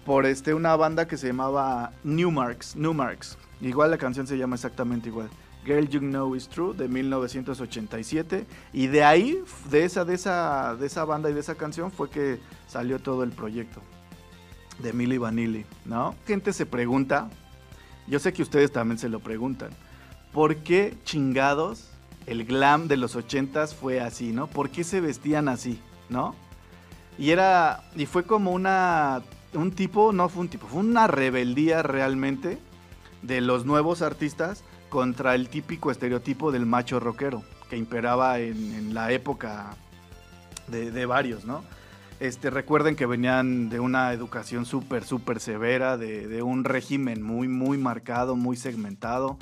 Por este, una banda que se llamaba Newmarks. Newmarks. Igual la canción se llama exactamente igual. Girl You Know Is True de 1987. Y de ahí, de esa, de esa, de esa banda y de esa canción, fue que salió todo el proyecto. De Milli Vanilli, ¿no? Gente se pregunta. Yo sé que ustedes también se lo preguntan. ¿Por qué chingados el glam de los ochentas fue así, ¿no? ¿Por qué se vestían así, ¿no? Y era, y fue como una, un tipo, no fue un tipo, fue una rebeldía realmente de los nuevos artistas contra el típico estereotipo del macho rockero que imperaba en, la época de, varios, ¿no? Este, recuerden que venían de una educación súper, súper severa, de, un régimen muy, muy marcado, muy segmentado.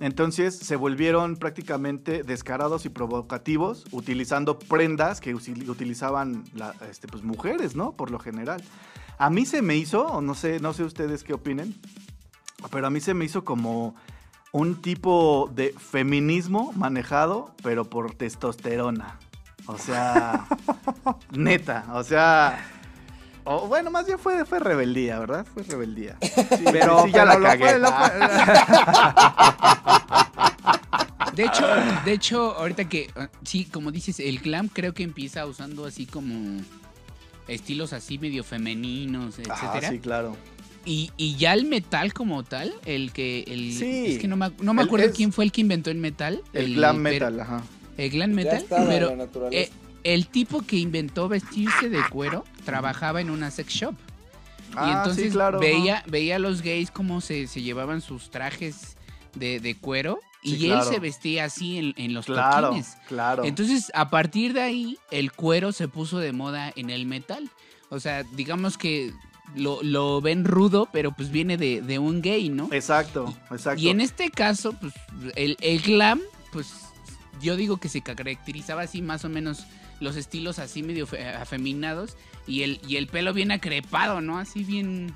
Entonces se volvieron prácticamente descarados y provocativos, utilizando prendas que utilizaban este, pues, mujeres, ¿no? Por lo general. A mí se me hizo, no sé, no sé ustedes qué opinen, pero a mí se me hizo como un tipo de feminismo manejado, pero por testosterona. O sea, neta, o sea, bueno, más bien fue, fue rebeldía, ¿verdad? Fue rebeldía. Sí, Pero, sí, ya pero la lo cagué. fue- lo fue- De hecho, de hecho, ahorita que ah, sí, como dices, el glam creo que empieza usando así como estilos así medio femeninos, Ah, etcétera. sí, claro. Y, y ya el metal como tal, el que el Sí. es que no me, no me acuerdo es- quién fue el que inventó el metal, El, glam pero- metal, ajá. el glam Ya metal, pero eh, el tipo que inventó vestirse de cuero trabajaba en una sex shop. y Ah, entonces sí, claro. veía, veía a los gays cómo se, se llevaban sus trajes de, de cuero y Sí, él claro. se vestía así en, en los Claro, toquines. claro. Entonces, a partir de ahí, el cuero se puso de moda en el metal. O sea, digamos que lo, lo ven rudo, pero pues viene de, de un gay, ¿no? Exacto, exacto. Y en este caso, pues el, el glam, pues yo digo que se caracterizaba así más o menos los estilos así medio fe- afeminados y el, y el pelo bien acrepado, ¿no? Así bien,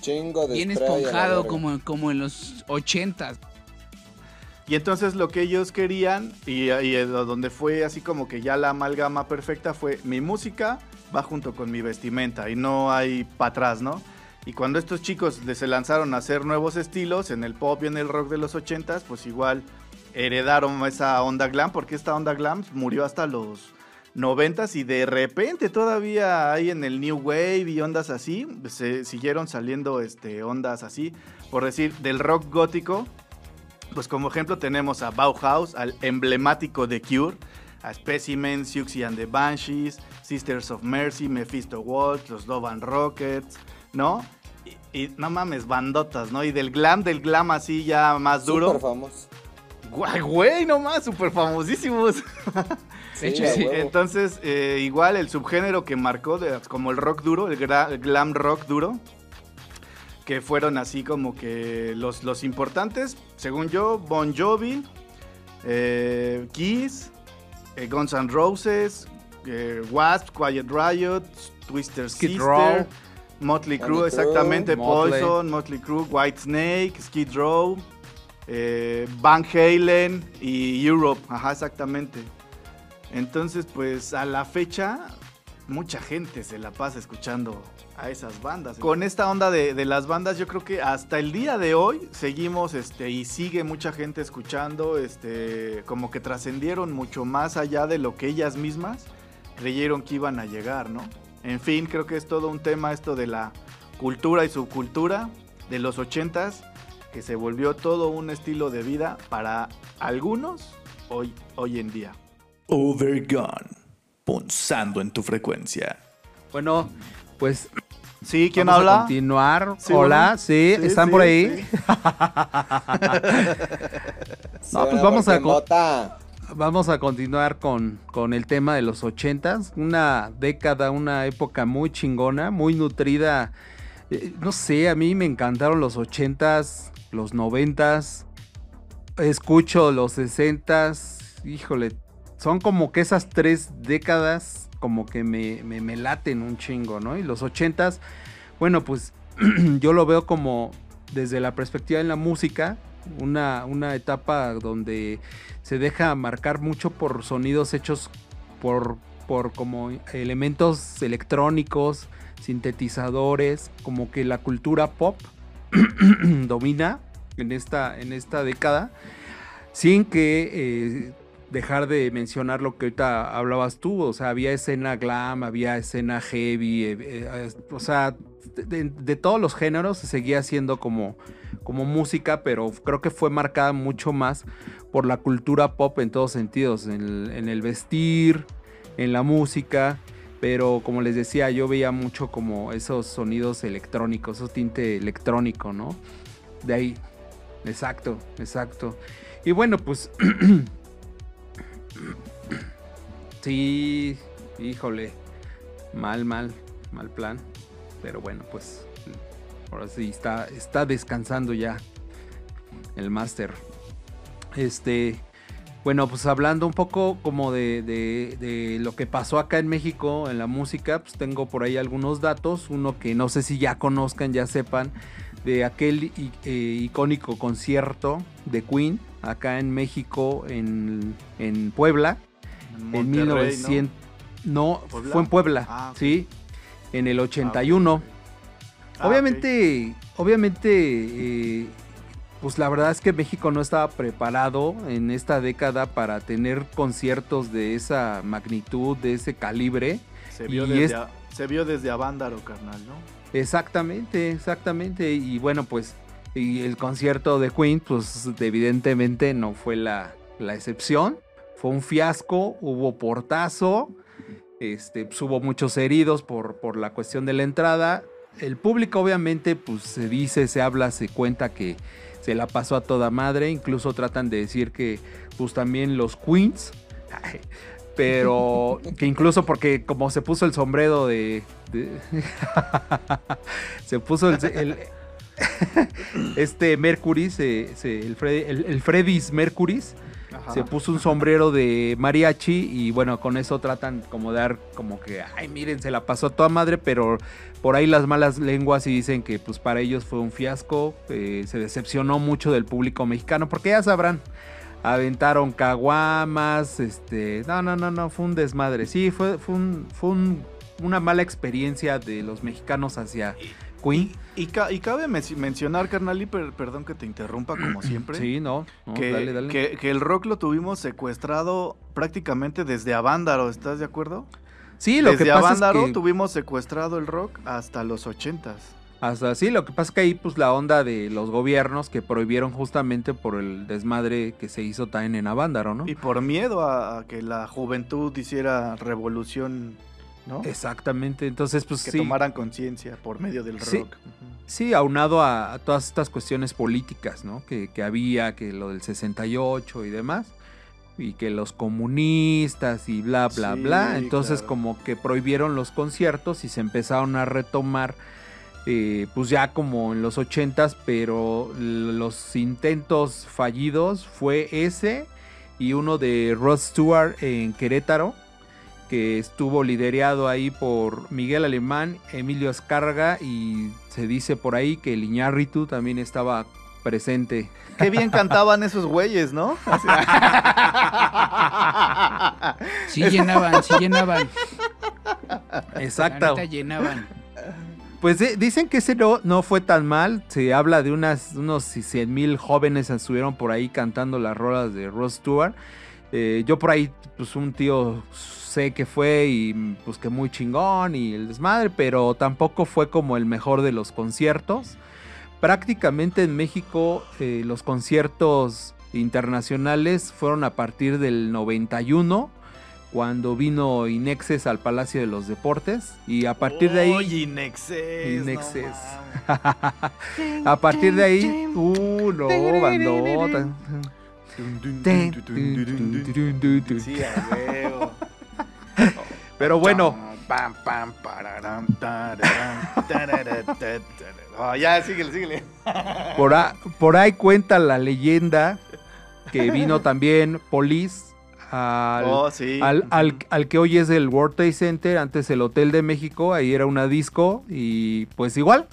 Chingo de bien esponjado como, como en los ochentas. Y entonces lo que ellos querían, y, y donde fue así como que ya la amalgama perfecta, fue mi música va junto con mi vestimenta y no hay para atrás, ¿no? Y cuando estos chicos se lanzaron a hacer nuevos estilos en el pop y en el rock de los 80s, pues igual heredaron esa onda glam, porque esta onda glam murió hasta los 90s y de repente todavía hay en el New Wave y ondas así, se siguieron saliendo este, ondas así, por decir, del rock gótico, pues como ejemplo tenemos a Bauhaus, al emblemático The Cure, a Specimen, Siouxsie and the Banshees, Sisters of Mercy, Mephisto Waltz, los Love and Rockets, ¿no? Y, y no mames, bandotas, ¿no? Y del glam, del glam así ya más duro. Súper famoso. Guay, güey, no más, súper famosísimos. Sí, hecho, a sí. huevo. Entonces, eh, igual el subgénero que marcó, de- como el rock duro, el, gra- el glam rock duro, que fueron así como que los, los importantes, según yo, Bon Jovi, eh, Kiss, eh, Guns N' Roses, eh, Wasp, Quiet Riot, Twister Skid Sister, Row. Motley Crue, exactamente, Motley. Poison, Motley Crue, White Snake, Skid Row, eh, Van Halen y Europe, ajá, exactamente. Entonces, pues a la fecha, mucha gente se la pasa escuchando a esas bandas. Con esta onda de, de las bandas, yo creo que hasta el día de hoy seguimos este, y sigue mucha gente escuchando, este, como que trascendieron mucho más allá de lo que ellas mismas creyeron que iban a llegar, ¿no? En fin, creo que es todo un tema esto de la cultura y subcultura de los ochentas, que se volvió todo un estilo de vida para algunos hoy, hoy en día. Overgone. Punzando en tu frecuencia. Bueno, pues Sí, ¿quién vamos a habla? continuar. Sí, Hola, bueno. sí, Sí, están sí, por ahí. sí. No, pues vamos a. Vamos a continuar con, con el tema de los ochentas, una década, una época muy chingona, muy nutrida. Eh, no sé, a mí me encantaron los ochentas, los noventas, escucho los sesentas, híjole, son como que esas tres décadas como que me, me, me laten un chingo, ¿no? Y los ochentas, bueno, pues yo lo veo como desde la perspectiva de la música, una, una etapa donde se deja marcar mucho por sonidos hechos por, por como elementos electrónicos, sintetizadores, como que la cultura pop domina en esta, en esta década, sin que eh, dejar de mencionar lo que ahorita hablabas tú, o sea, había escena glam, había escena heavy, eh, eh, o sea, de, todos los géneros se seguía haciendo como, como música, pero creo que fue marcada mucho más por la cultura pop en todos sentidos, en el, en el vestir, en la música, pero como les decía, yo veía mucho como esos sonidos electrónicos, esos tinte electrónico, ¿no? De ahí, exacto, exacto. Y bueno, pues... sí, híjole, mal, mal, mal plan. Pero bueno, pues ahora sí está, está descansando ya el máster. Este, bueno, pues hablando un poco como de, de- de lo que pasó acá en México en la música, pues tengo por ahí algunos datos. Uno que no sé si ya conozcan, ya sepan, de aquel eh, icónico concierto de Queen acá en México, en, en Puebla, en Monterrey, 1900. No, fue en Puebla, Ah, sí. en el 81. Ah, obviamente, obviamente, eh, pues la verdad es que México no estaba preparado en esta década para tener conciertos de esa magnitud, de ese calibre. Se vio, y desde, es- a- se vio desde Avándaro, carnal, ¿no? Exactamente, exactamente. Y bueno, pues y el concierto de Queen, pues evidentemente no fue la, la excepción. Fue un fiasco, hubo portazo, este, pues, hubo muchos heridos por, por la cuestión de la entrada. El público obviamente pues se dice, se habla, se cuenta que se la pasó a toda madre. Incluso tratan de decir que pues también los Queens. Pero que incluso porque como se puso el sombrero de... de- se puso el... el- este Mercury, se- se- el, Freddy, el, el Freddy's Mercury's, Ajá. se puso un sombrero de mariachi y bueno, con eso tratan como de dar como que, ay, miren, se la pasó a toda madre, pero por ahí las malas lenguas y dicen que pues para ellos fue un fiasco, eh, se decepcionó mucho del público mexicano, porque ya sabrán, aventaron caguamas, este, no, no, no, no, fue un desmadre, sí, fue, fue, un, fue un- una mala experiencia de los mexicanos hacia Queen. Y, ca- y cabe men- mencionar, carnal, per- perdón que te interrumpa como siempre. Sí, no, no, que, dale, dale. que- que el rock lo tuvimos secuestrado prácticamente desde Avándaro, ¿estás de acuerdo? sí, lo desde que pasa Avándaro es que... tuvimos secuestrado el rock hasta los ochentas. Hasta sí, lo que pasa es que ahí pues la onda de los gobiernos que prohibieron justamente por el desmadre que se hizo también en Avándaro, ¿no? Y por miedo a, a que la juventud hiciera revolución, ¿no? Exactamente, entonces pues que sí, tomaran conciencia por medio del Sí. rock. Sí, aunado a, a todas estas cuestiones políticas, ¿no? Que, que había, que lo del 68 y demás, y que los comunistas y bla, bla, Sí, bla, entonces claro. como que prohibieron los conciertos y se empezaron a retomar eh, pues ya como en los ochentas, pero l- los intentos fallidos fue ese y uno de Rod Stewart en Querétaro, que estuvo liderado ahí por Miguel Alemán, Emilio Escarga y se dice por ahí que el Iñárritu también estaba presente. Qué bien cantaban esos güeyes, ¿no? Sí llenaban, sí llenaban. La Exacto. neta llenaban. Pues dicen que ese no, no fue tan mal. Se habla de unas, unos 100 mil jóvenes estuvieron por ahí cantando las rolas de Ross Stewart. Eh, yo por ahí, pues un tío sé que fue y pues que muy chingón y el desmadre, pero tampoco fue como el mejor de los conciertos. Prácticamente en México eh, los conciertos internacionales fueron a partir del 91 cuando vino Inexes al Palacio de los Deportes y a partir de ahí Oye, Inexes. Inexes. A partir de ahí, uh, no, bandota. Sí, a huevo. Pero bueno, Pam, pam, pararam, tararam, tararatatara. Oh, ya, síguele, síguele. por, a- por ahí cuenta la leyenda que vino también Police al, Oh, sí. al, al- al que hoy es el World Trade Center, antes el Hotel de México, ahí era una disco y pues igual.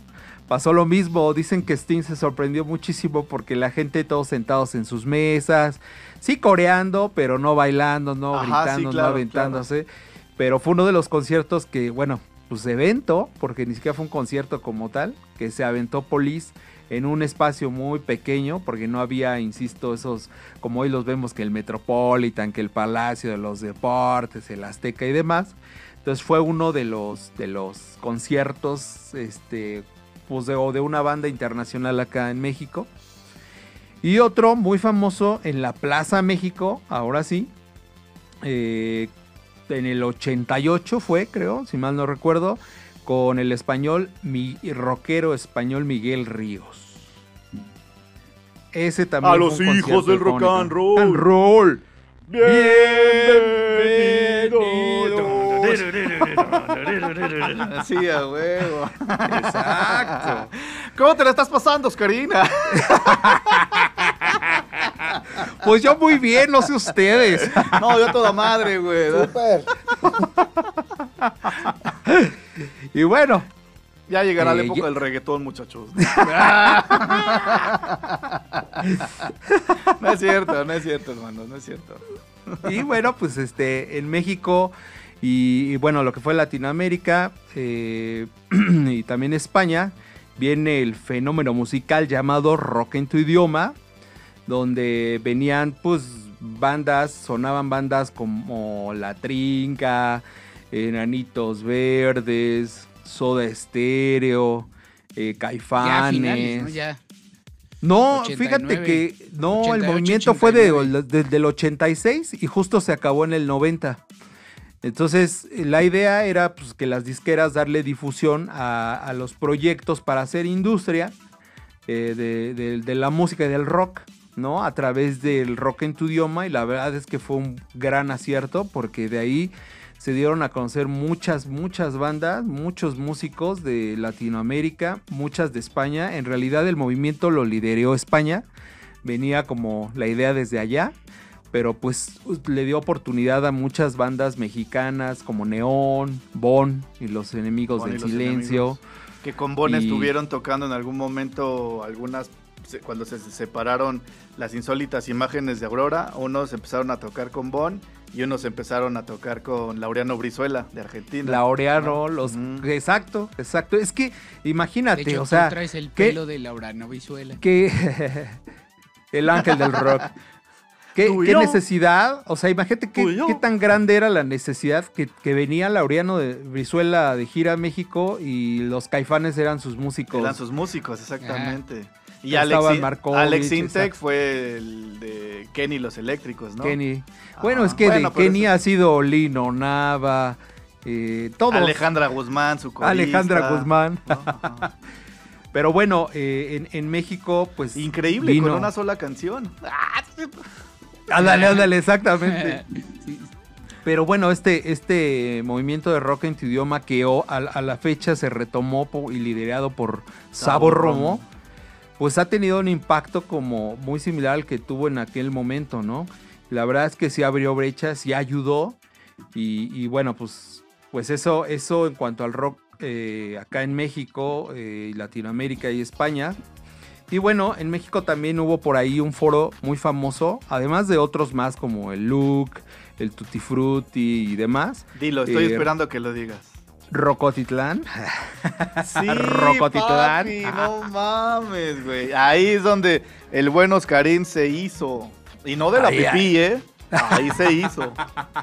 Pasó lo mismo, dicen que Sting se sorprendió muchísimo porque la gente todos sentados en sus mesas, sí coreando, pero no bailando, no Ajá, sí, gritando, claro, no aventándose. Pero fue uno de los conciertos que, bueno, pues evento, porque ni siquiera fue un concierto como tal, que se aventó Police en un espacio muy pequeño, porque no había, insisto, esos, como hoy los vemos, que el Metropolitan, que el Palacio de los Deportes, el Azteca y demás. Entonces fue uno de los, de los conciertos, este, pues de, o de una banda internacional acá en México. Y otro muy famoso en la Plaza México, ahora sí, eh, en el 88 fue, creo, si mal no recuerdo, con el español, mi rockero español Miguel Ríos. Ese también A los hijos del rock and roll. And roll. Sí, a huevo. Exacto. ¿Cómo te la estás pasando, Oscarina? Pues yo muy bien, no sé ustedes. No, yo toda madre, güey. Súper. Y bueno, Ya llegará la Eh, época ya- del reggaetón, muchachos. No es cierto, no es cierto, hermano, no es cierto. y bueno, pues este, en México Y, y bueno, lo que fue Latinoamérica eh, y también España, viene el fenómeno musical llamado rock en tu idioma, donde venían pues bandas, sonaban bandas como La Trinca, Enanitos Verdes, Soda Estéreo, eh, Ya Caifanes. finales, ¿no? Ya. No, 89, fíjate que no, el 88, movimiento fue de, 89. desde el 86 y justo se acabó en el 90. Entonces, eh, la idea era pues, que las disqueras darle difusión a, los proyectos para hacer industria eh, de, de- de la música y del rock, ¿no? A través del rock en tu idioma y la verdad es que fue un gran acierto porque de ahí se dieron a conocer muchas, muchas bandas, muchos músicos de Latinoamérica, muchas de España. En realidad el movimiento lo lideró España, venía como la idea desde allá, pero pues le dio oportunidad a muchas bandas mexicanas como Neón, Bon y Los Enemigos Bon del Los Silencio. Enemigos. Que con Bon Y- estuvieron tocando en algún momento algunas, cuando se separaron las insólitas imágenes de Aurora, unos empezaron a tocar con Bon y unos empezaron a tocar con Laureano Brizuela de Argentina. Laureano, los... Exacto, exacto. Es que imagínate, De hecho, o sea... traes el ¿qué- pelo de Laurano Vizuela. que el ángel del rock. ¿Qué, y necesidad? O sea, imagínate qué, y tan grande era la necesidad que, que venía Laureano de Brizuela de gira a México y los caifanes eran sus músicos. Eran sus músicos, exactamente. Y Estaba Alex, Alex Intec fue el de Kenny los Eléctricos, ¿no? Kenny. Ah, Bueno, es que bueno, de pero Kenny eso- ha sido Lino Nava, eh, todos. Alejandra Guzmán, su corista. Alejandra Guzmán. Pero bueno, eh, en, en México, pues. Increíble, vino- con una sola canción. Ándale, ándale, exactamente. Sí, Pero bueno, este, este movimiento de rock en tu idioma que a, a la fecha se retomó y liderado por Sabo Romo, pues ha tenido un impacto como muy similar al que tuvo en aquel momento, ¿no? La verdad es que sí abrió brechas, sí ayudó y, y bueno, pues, pues eso, eso en cuanto al rock eh, acá en México, eh, Latinoamérica y España. Y bueno, en México también hubo por ahí un foro muy famoso, además de otros más como el Look, el Tutti Frutti y demás. Dilo, estoy Eh, esperando que lo digas. Rocotitlán. Sí, Rocotitlán. papi, no mames, güey. Ahí es donde el buen Oscarín se hizo. Y no de la Ay, pipí, ¿eh? Ahí se hizo.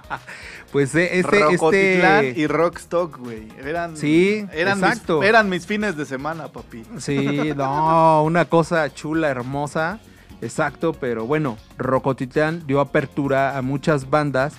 Pues eh, este, Rocotitlán este... y Rockstock, güey. Eran, Sí, eran exacto. Mis, eran mis fines de semana, papi. Sí, no, una cosa chula, hermosa. Exacto, pero bueno, Rocotitlán dio apertura a muchas bandas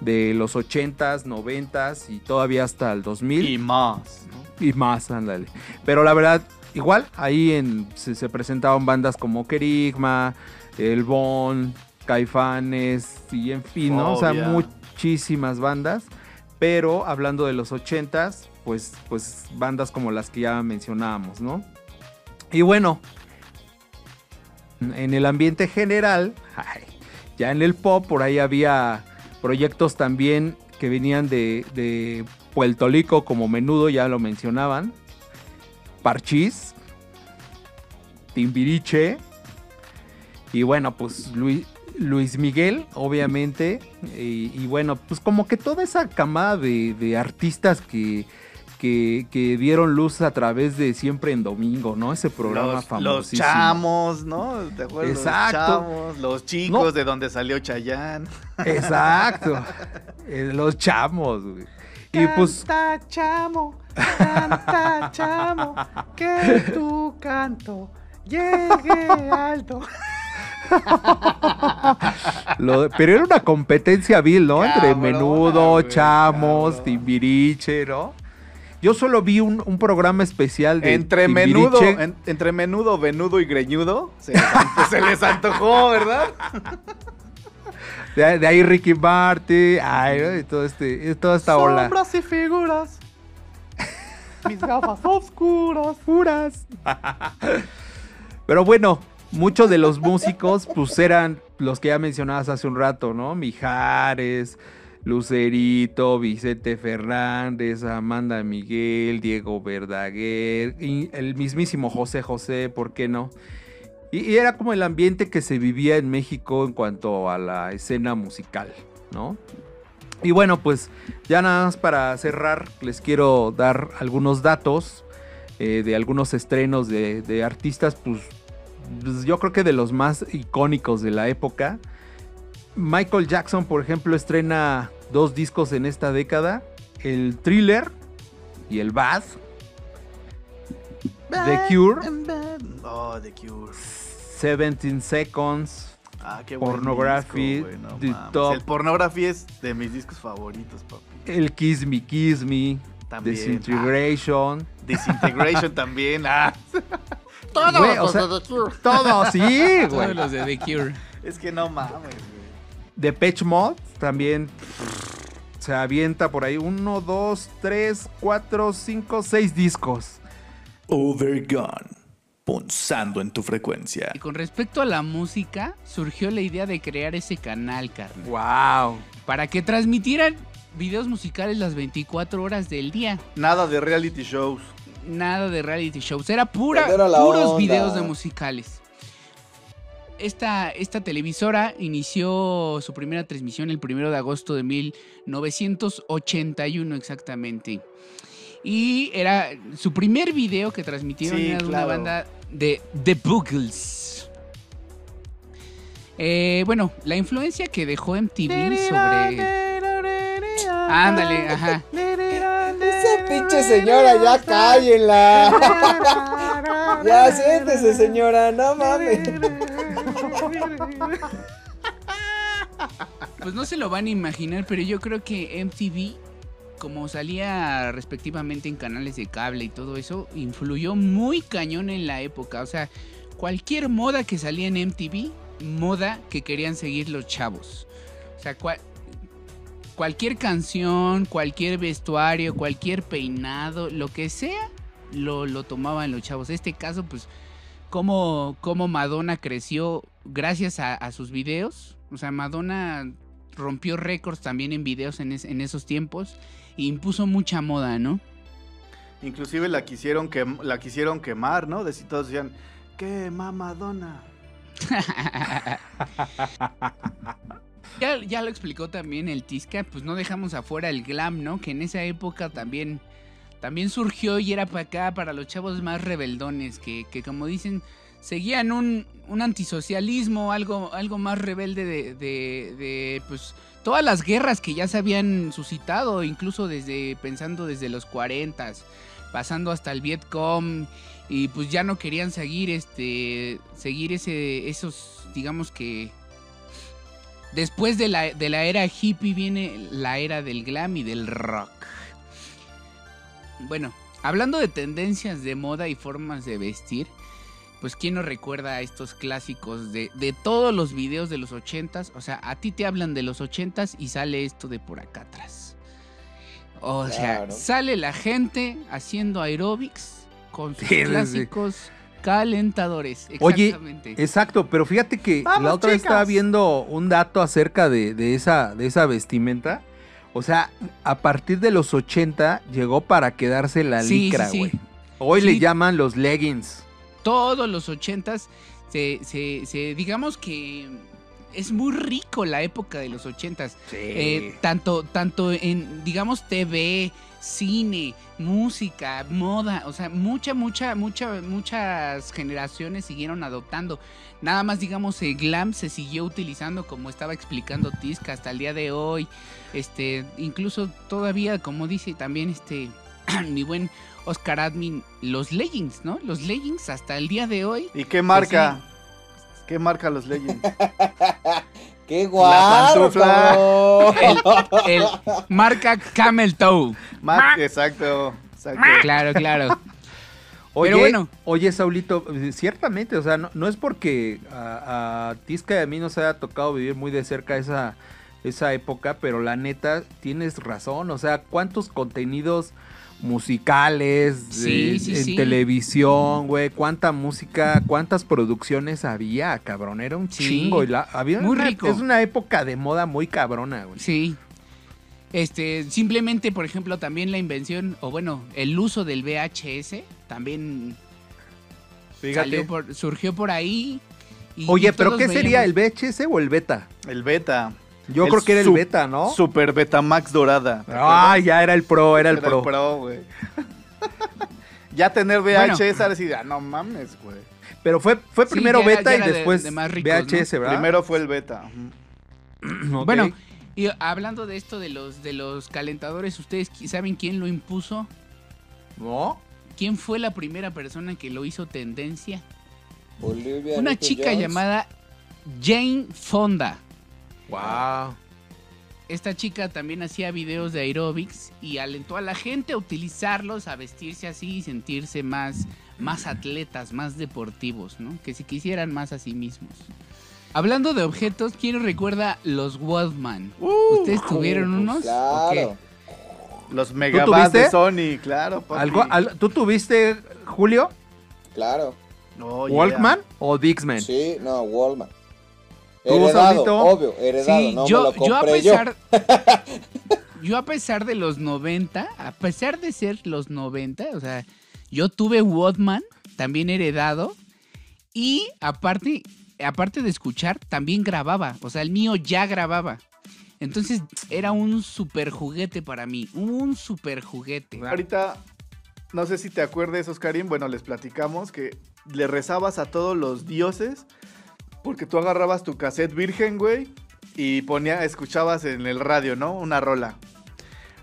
de los 80s, 90s y todavía hasta el 2000. Y más, ¿no? y más, ándale. Pero la verdad, igual, ahí en, se, se presentaban bandas como Kerigma, El Bon, Caifanes y en fin, ¿no? O sea, Fobia. Muchísimas bandas. Pero hablando de los 80s, pues, pues bandas como las que ya mencionábamos, ¿no? Y bueno, en el ambiente general, ya en el pop, por ahí había proyectos también que venían de, de Puerto Rico, como menudo, ya lo mencionaban. Parchís, Timbiriche. Y bueno, pues Luis, Luis Miguel, obviamente. Y, y bueno, pues como que toda esa camada de, de artistas que, que, que dieron luz a través de Siempre en Domingo, ¿no? Ese programa Los, los famosísimo. chamos, ¿no? ¿Te acuerdas? Exacto. Los chamos, los chicos No. de donde salió Chayán. Exacto. Eh, los chamos, güey. Y pues Canta, chamo, canta, chamo, que tu canto llegue alto. Lo de- pero era una competencia vil, ¿no? Entre Menudo, Chamos, cabrón. Timbiriche, ¿no? Yo solo vi un, un programa especial de Entre Timbiriche. menudo, en- entre menudo, venudo y greñudo, se les, ant- se les antojó, ¿verdad? De, de ahí Ricky Martin, ay, ¿no? y todo este, y toda esta ola. Sombras y figuras. Mis gafas oscuras. Puras. Pero bueno, muchos de los músicos, pues eran los que ya mencionabas hace un rato, ¿no? Mijares, Lucerito, Vicente Fernández, Amanda Miguel, Diego Verdaguer, el mismísimo José José, ¿por qué no? Y, y era como el ambiente que se vivía en México en cuanto a la escena musical, ¿no? Y bueno, pues ya nada más para cerrar, les quiero dar algunos datos eh, de algunos estrenos de, de artistas, pues, pues, yo creo que de los más icónicos de la época. Michael Jackson, por ejemplo, estrena dos discos en esta década, el Thriller y el Bad. The Cure, Oh, The Cure. 17 Seconds, Ah, qué Pornography, disco, güey, no The mames. Top. El Pornography es de mis discos favoritos, papi. el Kiss Me Kiss Me, También. Disintegration. Ah, Disintegration también. Ah, Güey, o sea, todo, sí, Todos güey. los de The Cure. es que no mames, güey. De Pitch Mod también se avienta por ahí. Uno, dos, tres, cuatro, cinco, seis discos. Overgone. Punzando en tu frecuencia. Y con respecto a la música, surgió la idea de crear ese canal, carnal. ¡Wow! Para que transmitieran videos musicales las 24 horas del día. Nada de reality shows. Nada de reality shows. Era pura, puros onda. videos de musicales. Esta, esta televisora inició su primera transmisión el 1 de agosto de 1981 exactamente. Y era su primer video que transmitieron Sí, era de una banda de The Boogles. Eh, bueno, la influencia que dejó MTV sobre... Ándale, ajá. Pinche señora, ya cállenla. ya siéntese, señora, no mames. Pues no se lo van a imaginar, pero yo creo que MTV, como salía respectivamente en canales de cable y todo eso, influyó muy cañón en la época. O sea, cualquier moda que salía en MTV, moda que querían seguir los chavos. O sea, cual- cualquier canción, cualquier vestuario, cualquier peinado, lo que sea, lo, lo tomaban los chavos. Este caso, pues, cómo, cómo Madonna creció gracias a, a sus videos. O sea, Madonna rompió récords también en videos en, es- en esos tiempos e impuso mucha moda, ¿no? Inclusive la quisieron, quem- la quisieron quemar, ¿no? De si todos decían, quema Madonna. Ya, ya lo explicó también el Tisca, pues no dejamos afuera el glam, ¿no? Que en esa época también, también surgió y era para acá, para los chavos más rebeldones, que, que como dicen, seguían un, un antisocialismo, algo, algo más rebelde de, de, de, pues, todas las guerras que ya se habían suscitado, incluso desde, pensando desde los 40 pasando hasta el Vietcong, y pues ya no querían seguir, este, seguir ese, esos, digamos que Después de la, de la era hippie viene la era del glam y del rock. Bueno, hablando de tendencias de moda y formas de vestir, pues quién no recuerda a estos clásicos de, de todos los videos de los ochentas. O sea, a ti te hablan de los ochentas y sale esto de por acá atrás. O sea, sale la gente haciendo aeróbics con sus Sí, sí. Calentadores. Oye, Exactamente. Exacto, pero fíjate que Vamos, la otra vez chicas. estaba viendo un dato acerca de, de esa, de esa vestimenta. O sea, a partir de los 80 llegó para quedarse la Sí, licra, sí, sí. güey. Hoy Sí. le llaman los leggings. todos los ochentas se, se, se- digamos que es muy rico la época de los ochentas. Eh, tanto, tanto en, digamos, TV, cine, música, moda, o sea, mucha, mucha, mucha, muchas generaciones siguieron adoptando. Nada más, digamos, el glam se siguió utilizando, como estaba explicando Tisca, hasta el día de hoy. Este, incluso todavía, como dice también este, mi buen Oscar Admin, los leggings, ¿no? Los leggings hasta el día de hoy. ¿Y qué marca? ¿Qué marca los Legends? ¡Qué guapo! pantufla. cabrón! El marca Camel Toe. Mar- exacto, exacto. Claro, claro. Oye, Pero bueno. oye, Saulito, ciertamente, o sea, no, no es porque a, a Tisca y a mí nos haya tocado vivir muy de cerca esa, esa época, pero la neta, tienes razón, o sea, ¿cuántos contenidos musicales Sí, de- sí, en sí. televisión, güey? ¿Cuánta música, cuántas producciones había, cabrón? Era un Sí, chingo. Y la, había muy una- rico. Es una época de moda muy cabrona, güey. Sí. Este, simplemente, por ejemplo, también la invención, o bueno, el uso del VHS también salió por- surgió por ahí. y- Oye, y pero ¿qué sería? ¿El VHS o el beta? El beta. Yo creo que era el beta, ¿no? Super Betamax dorada. ¿te Ah, ya era el pro, era el Era pro. güey. ya tener Bueno. VHS, ahora sí, ah, no mames, güey. Pero fue, fue Sí, primero ya beta ya y de- después de más ricos, VHS, ¿verdad? Primero fue el beta. Bueno, y hablando de esto de los de los calentadores, ¿ustedes saben quién lo impuso? ¿no? ¿Quién fue la primera persona que lo hizo tendencia? Olivia Una chica llamada Jane Fonda. Wow. Esta chica también hacía videos de aerobics y alentó a la gente a utilizarlos, a vestirse así y sentirse más, más atletas, más deportivos, ¿no? Que se quisieran más a sí mismos. Hablando de objetos, ¿quién recuerda los Walkman? ¿Ustedes tuvieron unos? ¿O Claro. Los megabytes de? Sony, claro. ¿Algo, al- ¿Tú tuviste, Julio, Claro. Oh, yeah. Walkman o Dixman? Sí, no, Walmart. ¿Tú, Heredado, Saulito? obvio, heredado. Sí, no yo, me lo yo a yo. pesar. yo a pesar de los 90, a pesar de ser los 90, o sea, yo tuve Walkman, también heredado, y aparte, aparte de escuchar, también grababa. O sea, el mío ya grababa. Entonces era un super juguete para mí, un super juguete. Ahorita, no sé si te acuerdas, Oscarín, bueno, les platicamos que le rezabas a todos los dioses porque tú agarrabas tu cassette virgen, güey, y ponía, escuchabas en el radio, ¿no? Una rola.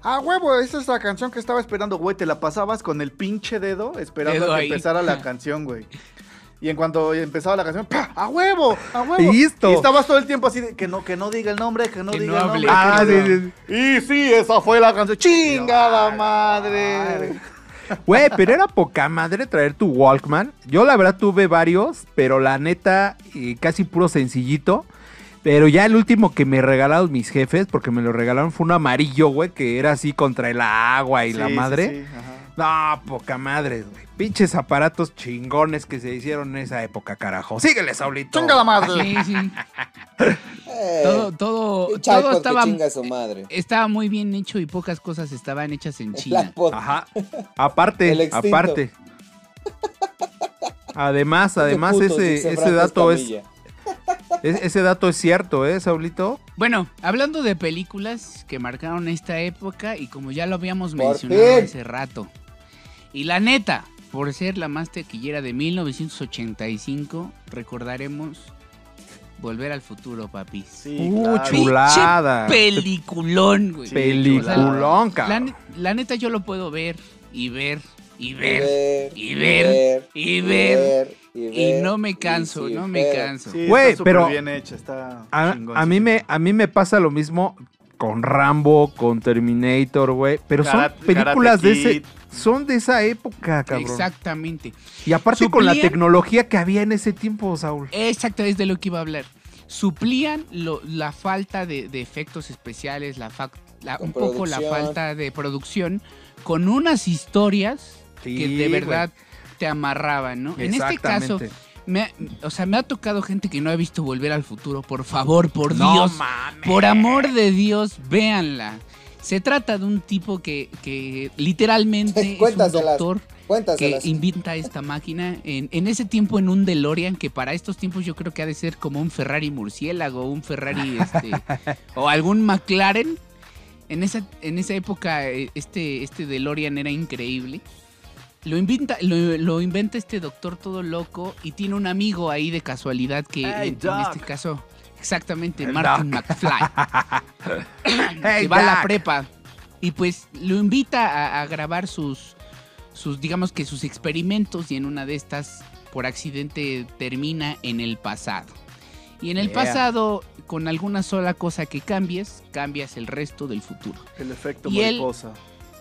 Ah, huevo, esa es la canción que estaba esperando, güey. Te la pasabas con el pinche dedo esperando Dedo a que ahí. empezara la canción, güey. Y en cuanto empezaba la canción, ¡pa! ¡A huevo! ¡A huevo! Listo. Y estabas todo el tiempo así de que no, que no diga el nombre, que no Que diga no el nombre. Ah, sí, no- sí, sí. Y sí, esa fue la canción. ¡Chingada madre! Güey, pero era poca madre traer tu Walkman. Yo la verdad tuve varios, pero la neta, casi puro sencillito. Pero ya el último que me regalaron mis jefes, porque me lo regalaron, fue un amarillo, güey, que era así contra el agua y la Sí, madre. sí, ajá. No, poca madre, güey. Pinches aparatos chingones que se hicieron en esa época, carajo. Síguele, Saulito. ¡Chingada madre! Sí, sí. Eh, Todo, todo, todo estaba, chinga su madre. estaba muy bien hecho y pocas cosas estaban hechas en China. Ajá. Aparte, aparte. Además, además ese, ese dato es, ese dato es cierto, ¿eh, Saulito? Bueno, hablando de películas que marcaron esta época y como ya lo habíamos Por mencionado fin. hace rato. Y la neta, por ser la más tequillera de 1985, recordaremos Volver al futuro, papi. Sí, Uh, claro. chulada. Peliculón, güey. Sí, Peliculón, La, cabrón. la neta yo lo puedo ver y ver y Y ver ver, y ver, y ver, y ver, no me canso, y sí, no me canso. Sí, Güey, está súper pero- bien hecha, está A, chingón, a mí sí. me, a mí me pasa lo mismo con Rambo, con Terminator, güey. Pero son películas de ese. Son de esa época, cabrón. Exactamente. Y aparte con la tecnología que había en ese tiempo, Saúl. Exacto, es de lo que iba a hablar. Suplían lo- la falta de, de efectos especiales, la, fac- la- un poco la falta de producción, con unas historias que de güey. verdad te amarraban, ¿no? En este caso, me ha- o sea, me ha tocado gente que no ha visto Volver al Futuro. Por favor, por No Dios, mames. por amor de Dios, véanla. Se trata de un tipo que, que literalmente es un Cuéntaselas. doctor que inventa esta máquina en, en ese tiempo en un DeLorean que para estos tiempos yo creo que ha de ser como un Ferrari murciélago, un Ferrari este o algún McLaren. En esa, en esa época eh, este, este DeLorean era increíble. Lo inventa, lo, lo inventa este doctor todo loco y tiene un amigo ahí de casualidad que Hey, en, este caso, exactamente, Martin McFly Hey, que va a la prepa y pues lo invita a, a grabar sus, sus, digamos que sus experimentos y en una de estas por accidente termina en el pasado. Y en el Yeah. pasado, con alguna sola cosa que cambies, cambias el resto del futuro. El efecto Y él- mariposa.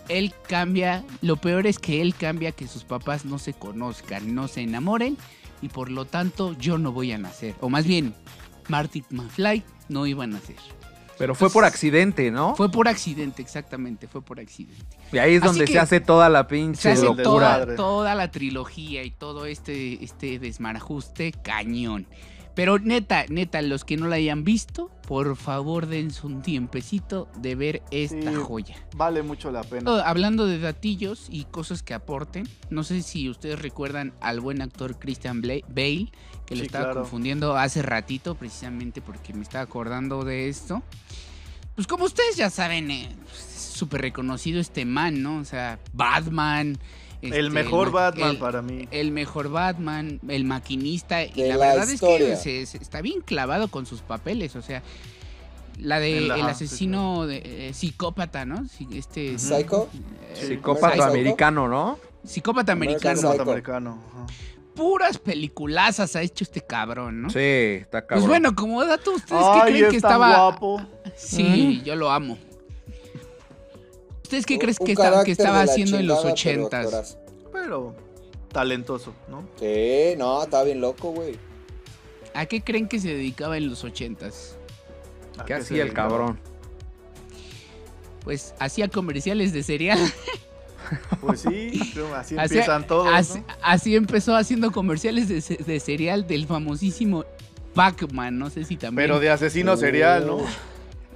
Él cambia, lo peor es que él cambia que sus papás no se conozcan, no se enamoren y por lo tanto yo no voy a nacer. O más bien, Marty McFly no iba a nacer. Pero fue por accidente, ¿no? Fue por accidente, exactamente, fue por accidente. y ahí es Así donde se hace toda la Se pinche hace locura. toda, toda la trilogía y todo este, este desmarajuste cañón. Pero neta, neta, los que no la hayan visto, por favor dense un tiempecito de ver esta Sí. joya. Vale mucho la pena. Oh, Hablando de datillos y cosas que aporten, no sé si ustedes recuerdan al buen actor Christian Bale, que lo Sí, estaba claro. confundiendo hace ratito, precisamente porque me estaba acordando de esto. Pues como ustedes ya saben, eh, pues, es súper reconocido este man, ¿no? O sea, Batman. Este, el mejor ma- Batman el- para mí. el mejor Batman, el maquinista, y De la, la verdad historia. es que se- se- está bien clavado con sus papeles, o sea, la de el sí, asesino de, eh, psicópata, ¿no? Este Psycho. eh, Psicópata Psycho. americano, ¿no? psicópata American americano. Psycho. Norteamericano. ajá. Puras peliculazas ha hecho este cabrón, ¿no? Sí, está cabrón. Pues bueno, como dato, ¿ustedes Ay, qué creen es que tan estaba? guapo. Sí, yo lo amo. ¿Ustedes qué Un- crees que, estaba- que estaba haciendo en los ochentas? Pero talentoso, ¿no? Sí, no, está bien loco, güey. ¿A qué creen que se dedicaba en los ochentas? ¿A ¿Qué hacía el cabrón? Pues hacía comerciales de cereal. Pues sí, así Así- empiezan todos. así, ¿no? así empezó haciendo comerciales de, de cereal del famosísimo Pac-Man. No sé si también. Pero de asesino serial, ¿no?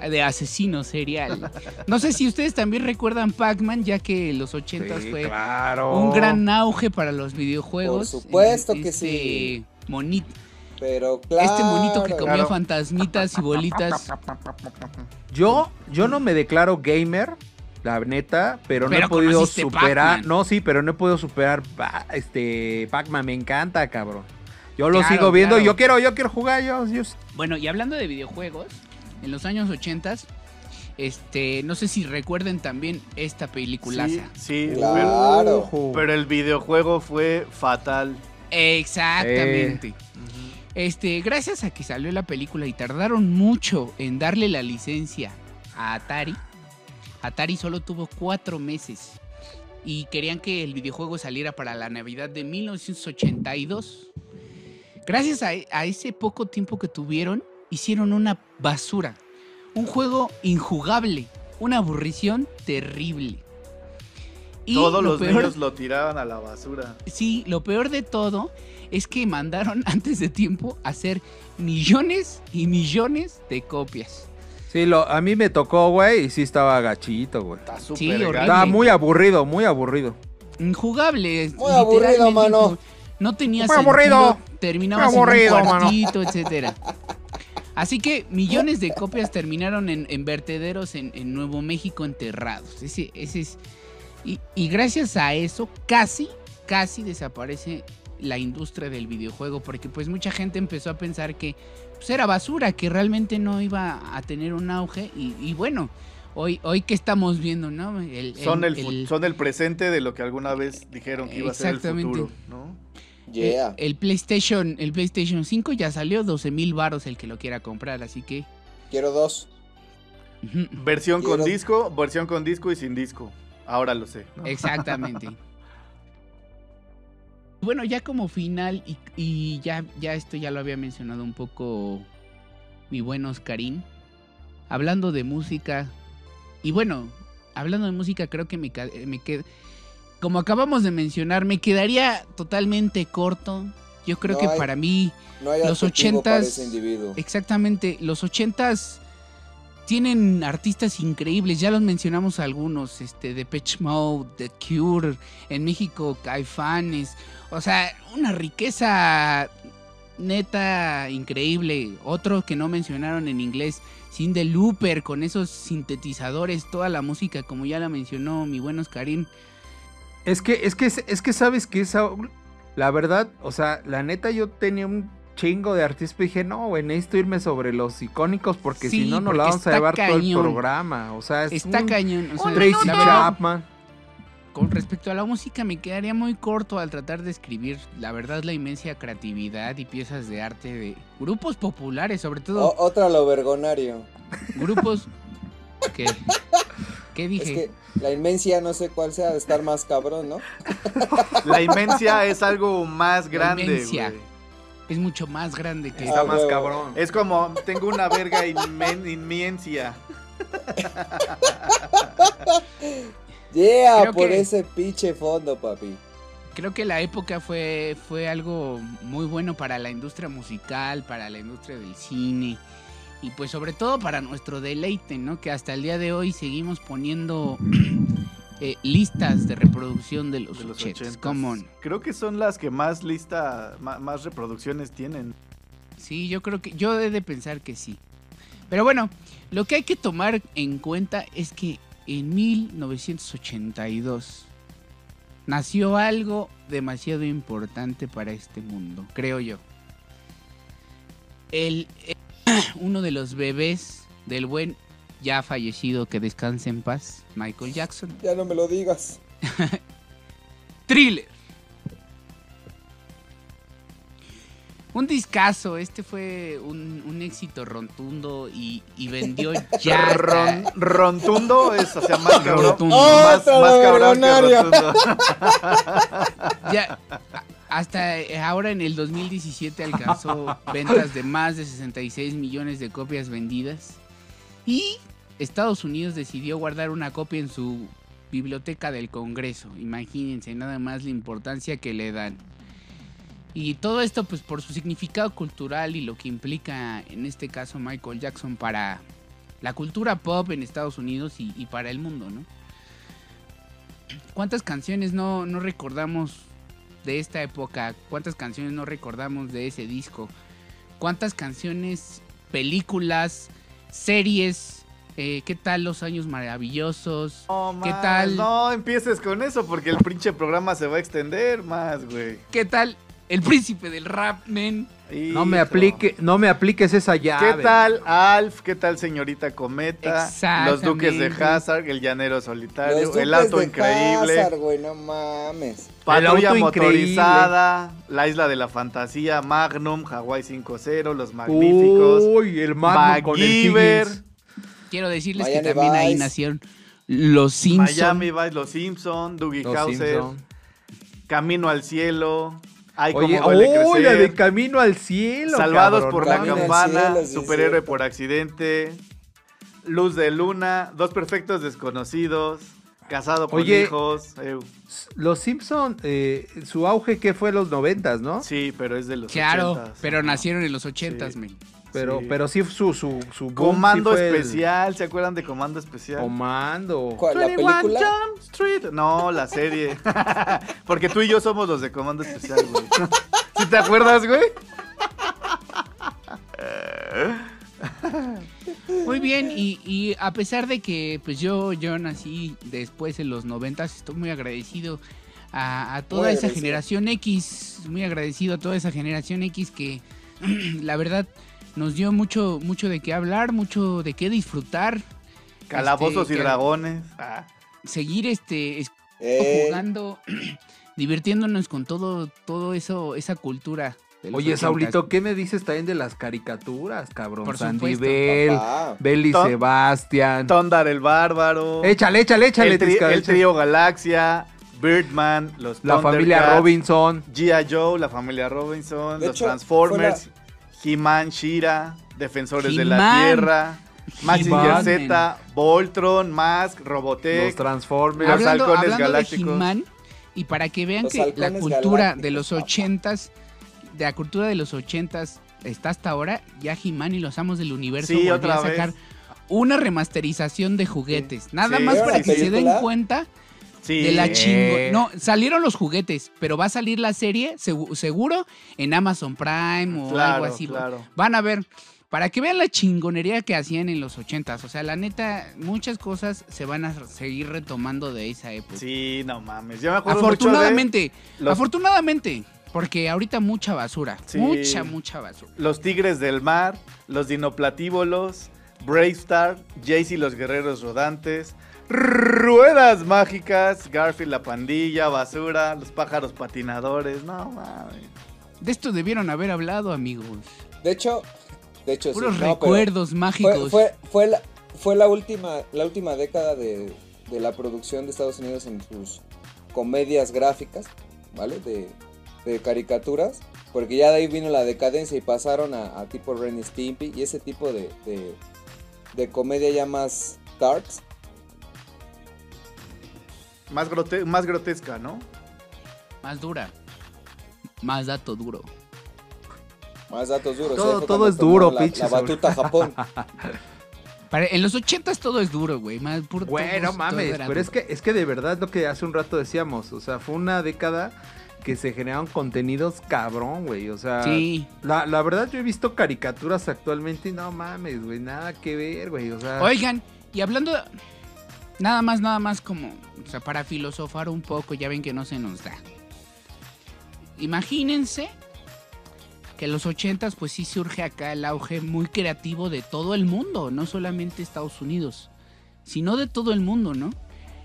De asesino serial. No sé si ustedes también recuerdan Pac-Man, ya que en los 80 Sí, fue claro. un gran auge para los videojuegos. Por supuesto Este que sí. Monito, Pero claro. este monito que comía Claro. fantasmitas y bolitas. Yo, yo no me declaro gamer, la neta, pero, no he podido superar. No, sí, pero no he podido superar este Pac-Man. Me encanta, cabrón. Yo lo Claro, sigo viendo. claro. Yo quiero, yo quiero jugar. Yo, yo- Bueno, y hablando de videojuegos, en los años 80 este, no sé si recuerden también esta peliculaza. Sí, sí, Claro. Pero, pero el videojuego fue fatal. Exactamente. Este, gracias a que salió la película y tardaron mucho en darle la licencia a Atari, Atari solo tuvo cuatro meses y querían que el videojuego saliera para la Navidad de 1982. Gracias a, a ese poco tiempo que tuvieron, hicieron una basura, un juego injugable, una aburrición terrible. Y Todos lo los peor- niños lo tiraban a la basura. Sí, lo peor de todo es que mandaron antes de tiempo a hacer millones y millones de copias. Sí, lo, a mí me tocó, güey, y sí estaba gachito, güey. Está Sí, súper gacho. Estaba muy aburrido, muy aburrido. Injugable. Muy aburrido, mano. No tenía Muy sentido. aburrido. Terminaba Muy aburrido, en un mano. cuartito, etcétera. Así que millones de copias terminaron en, en vertederos en, en Nuevo México enterrados. Ese, ese es. Y, y gracias a eso, casi, casi desaparece la industria del videojuego. Porque pues mucha gente empezó a pensar que pues, era basura, que realmente no iba a tener un auge. Y, y bueno, hoy, hoy que estamos viendo, ¿no? El- Son el, el- son el presente de lo que alguna vez dijeron que iba a ser el futuro, ¿no? Yeah. El, el PlayStation, el PlayStation 5 ya salió, 12 mil varos el que lo quiera comprar, así que... Quiero dos. Versión con disco, versión con disco y sin disco. Ahora lo sé. ¿no? Exactamente. Bueno, ya como final, y, y ya, ya esto ya lo había mencionado un poco mi buen Oscarín. Hablando de música, y bueno, hablando de música, creo que me, me qued- Como acabamos de mencionar, me quedaría totalmente corto. Yo creo No que hay- para mí No hay Los adjetivo para 80s, ese individuo. Exactamente, los ochentas tienen artistas increíbles, ya los mencionamos algunos, este, de Mode, The Cure, en México Caifanes, o sea, una riqueza neta increíble. Otro que no mencionaron en inglés, Cindy Looper, con esos sintetizadores, toda la música, como ya la mencionó mi buen Oscarín. Es que, es que, es que sabes que esa, la verdad, o sea, la neta yo tenía un chingo de artistas, pero dije, no, güey, necesito irme sobre los icónicos porque Sí, si no, nos la vamos a llevar todo el programa. O sea, es Está un cañón. o sea, Tracy Chapman. Con respecto a la música, me quedaría muy corto al tratar de escribir, la verdad, la inmensa creatividad y piezas de arte de grupos populares, sobre todo O- otra lo vergonario. grupos que... ¿Qué Es dije? que la inmencia no sé cuál sea de estar más cabrón, ¿no? La inmencia es algo más La grande, inmencia. güey. Es mucho más grande que... Está Ah, más cabrón. Es como, tengo una verga inmen- inmencia. Yeah, Creo por que- ese pinche fondo, papi. creo que la época fue, fue algo muy bueno para la industria musical, para la industria del cine y pues sobre todo para nuestro deleite, ¿no? Que hasta el día de hoy seguimos poniendo eh, listas de reproducción de los, De los 80s. 80s. Come on. Creo que son las que más lista, más, reproducciones tienen. Sí, yo creo que yo he de pensar que sí. Pero bueno, lo que hay que tomar en cuenta es que en 1982 nació algo demasiado importante para este mundo, creo yo. El, uno de los bebés del buen ya fallecido que descanse en paz, Michael Jackson. Ya no me lo digas. Thriller. Un discazo, este fue un, un éxito rotundo y, y vendió ya. Ron- rontundo es, o sea, más cabrón. Rotundo. Más, más cabrón que millonario. rotundo. Ya, hasta eh, ahora en el 2017 alcanzó ventas de más de 66 millones de copias vendidas. Y Estados Unidos decidió guardar una copia en su biblioteca del Congreso. Imagínense nada más la importancia que le dan. Y todo esto pues por su significado cultural y lo que implica en este caso Michael Jackson para la cultura pop en Estados Unidos y, y para el mundo, ¿no? ¿Cuántas canciones no, no recordamos de esta época? ¿Cuántas canciones no recordamos de ese disco? ¿Cuántas canciones, películas, series? eh, ¿Qué tal los años maravillosos? No, ¿Qué tal? No empieces con eso porque el pinche programa se va a extender más, güey. ¿Qué tal el príncipe del rap, men? No me aplique, no me apliques esa llave. ¿Qué tal Alf? ¿Qué tal señorita Cometa? Los Duques de Hazard, el Llanero Solitario, Los el duques auto de increíble, Hazard, güey, no mames. Patrulla increíble. motorizada, La Isla de la Fantasía, Magnum, Hawaii 5-0, Los Magníficos, Uy, el Magnum con el. Quiero decirles Miami que también ahí nacieron los Simpsons. Miami Vice, Los Simpson, Dougie Los Hauser. Camino al Cielo, Ay, Oye, cómo duele oh, la crecer. de Camino al Cielo. Salvados cabrón, por la Camino campana, cielo, Superhéroe por accidente, Luz de Luna, Dos Perfectos Desconocidos, Casado con Oye. Hijos. eh, Los Simpson, eh, su auge que fue los noventas, ¿no? sí, pero es de los Claro, 80s. pero nacieron en los ochentas, Sí. men. Pero, Sí. pero sí su, su, su Comando sí fue el Especial, ¿se acuerdan de Comando Especial? Comando. ¿Cuál, ¿La 21 película? Jump Street. No, la serie. Porque tú y yo somos los de Comando Especial, güey. ¿Sí te acuerdas, güey? Muy bien, y, y a pesar de que pues yo, yo nací después en los noventas, estoy muy agradecido a, a toda Muy esa agradecido. generación X, muy agradecido a toda esa generación X que la verdad nos dio mucho, mucho de qué hablar, mucho de qué disfrutar, Calabozos Este, y dragones. Ah, seguir este es- Eh, jugando, divirtiéndonos con todo, todo eso, esa cultura. Los Oye. Saulito, ¿qué me dices también de las caricaturas, cabrón? Por Sandy supuesto. Bell, papá. Belly Tom- Sebastian. Tondar el Bárbaro. Échale, échale, échale. el, tri- Tisca, el échale. trío Galaxia. Birdman. Los La familia Robinson. G.I. Joe. La familia Robinson. De los hecho, Transformers. He-Man, Shira. Defensores de la. Tierra. Mazinger He-Man. Z. Voltron. Mask. Los Robotech. Transformers. Los hablando, halcones hablando galácticos. de He-Man, y para que vean Los que la halcones cultura galácticos, de los papá. ochentas, de la cultura de los ochentas está hasta ahora, ya He-Man y los amos del universo Sí, otra a sacar vez. una remasterización de juguetes. Nada Sí. más ¿Vieron para que se den cuenta Sí. de la Eh. chingo. No, salieron los juguetes, pero va a salir la serie segu- seguro en Amazon Prime o Claro, algo así. claro. Van a ver. Para que vean la chingonería que hacían en los ochentas. O sea, la neta, muchas cosas se van a seguir retomando de esa época. Sí, no mames. Yo me acuerdo mucho de Afortunadamente, los- afortunadamente, porque ahorita mucha basura, Sí. mucha, mucha basura. los Tigres del Mar, los Dinoplatívolos, Brave Star, Jaycee y los Guerreros Rodantes, Ruedas Mágicas, Garfield la Pandilla, Basura, los Pájaros Patinadores, no mames. De esto debieron haber hablado, amigos. De hecho, de hecho, sí, Puros no, pero recuerdos Fue, mágicos. fue, fue, la, fue la última, la última década de, de la producción de Estados Unidos en sus comedias gráficas, ¿vale? De, de caricaturas. Porque ya de ahí vino la decadencia y pasaron a, a tipo Ren y Stimpy y ese tipo de, de, de comedia ya más darks. Más, grote- más grotesca, ¿no? Más dura. Más dato duro. Más datos duros. Todo- todo es duro, la, pinche La batuta Japón. Para- en los ochentas todo es duro, güey. Más puro Güey, todo- no todo mames, pero es que, es que de verdad lo que hace un rato decíamos, o sea, fue una década que se generaron contenidos cabrón, güey, o sea, Sí. la, la verdad yo he visto caricaturas actualmente y no mames, güey, nada que ver, güey, o sea, Oigan, y hablando... de- Nada más, nada más como... O sea, para filosofar un poco, ya ven que no se nos da. Imagínense que en los ochentas pues sí surge acá el auge muy creativo de todo el mundo, no solamente Estados Unidos, sino de todo el mundo, ¿no?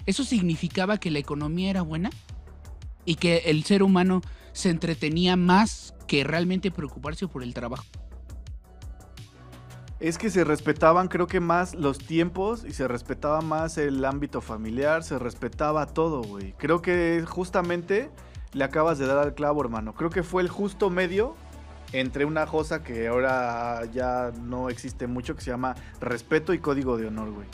Eso significaba que la economía era buena y que el ser humano se entretenía más que realmente preocuparse por el trabajo. Es que se respetaban, creo que más los tiempos y se respetaba más el ámbito familiar, se respetaba todo, güey. Creo que justamente le acabas de dar al clavo, hermano. Creo que fue el justo medio entre una cosa que ahora ya no existe mucho, que se llama respeto y código de honor, güey.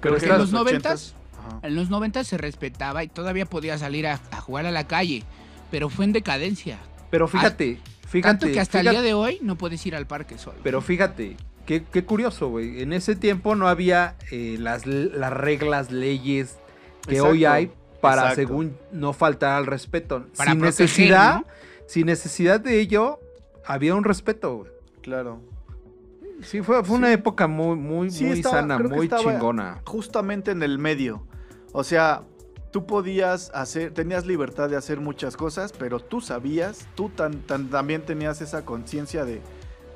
pero Creo que en los 80s, noventas, ajá. en los 90 se respetaba y todavía podía salir a, a jugar a la calle, pero fue en decadencia. pero fíjate, fíjate, Tanto que hasta el día de hoy no puedes ir al parque solo. pero fíjate, qué, qué curioso, güey, en ese tiempo no había eh, las, las reglas, leyes que Exacto, hoy hay para, exacto. según no faltar al respeto, Para sin proteger, necesidad, ¿no? sin necesidad de ello, había un respeto, güey. Claro. Sí, fue, fue una época muy, muy, Sí, muy estaba- sana, muy chingona. justamente en el medio. O sea, tú podías hacer, tenías libertad de hacer muchas cosas, pero tú sabías, tú tan, tan- también tenías esa conciencia de,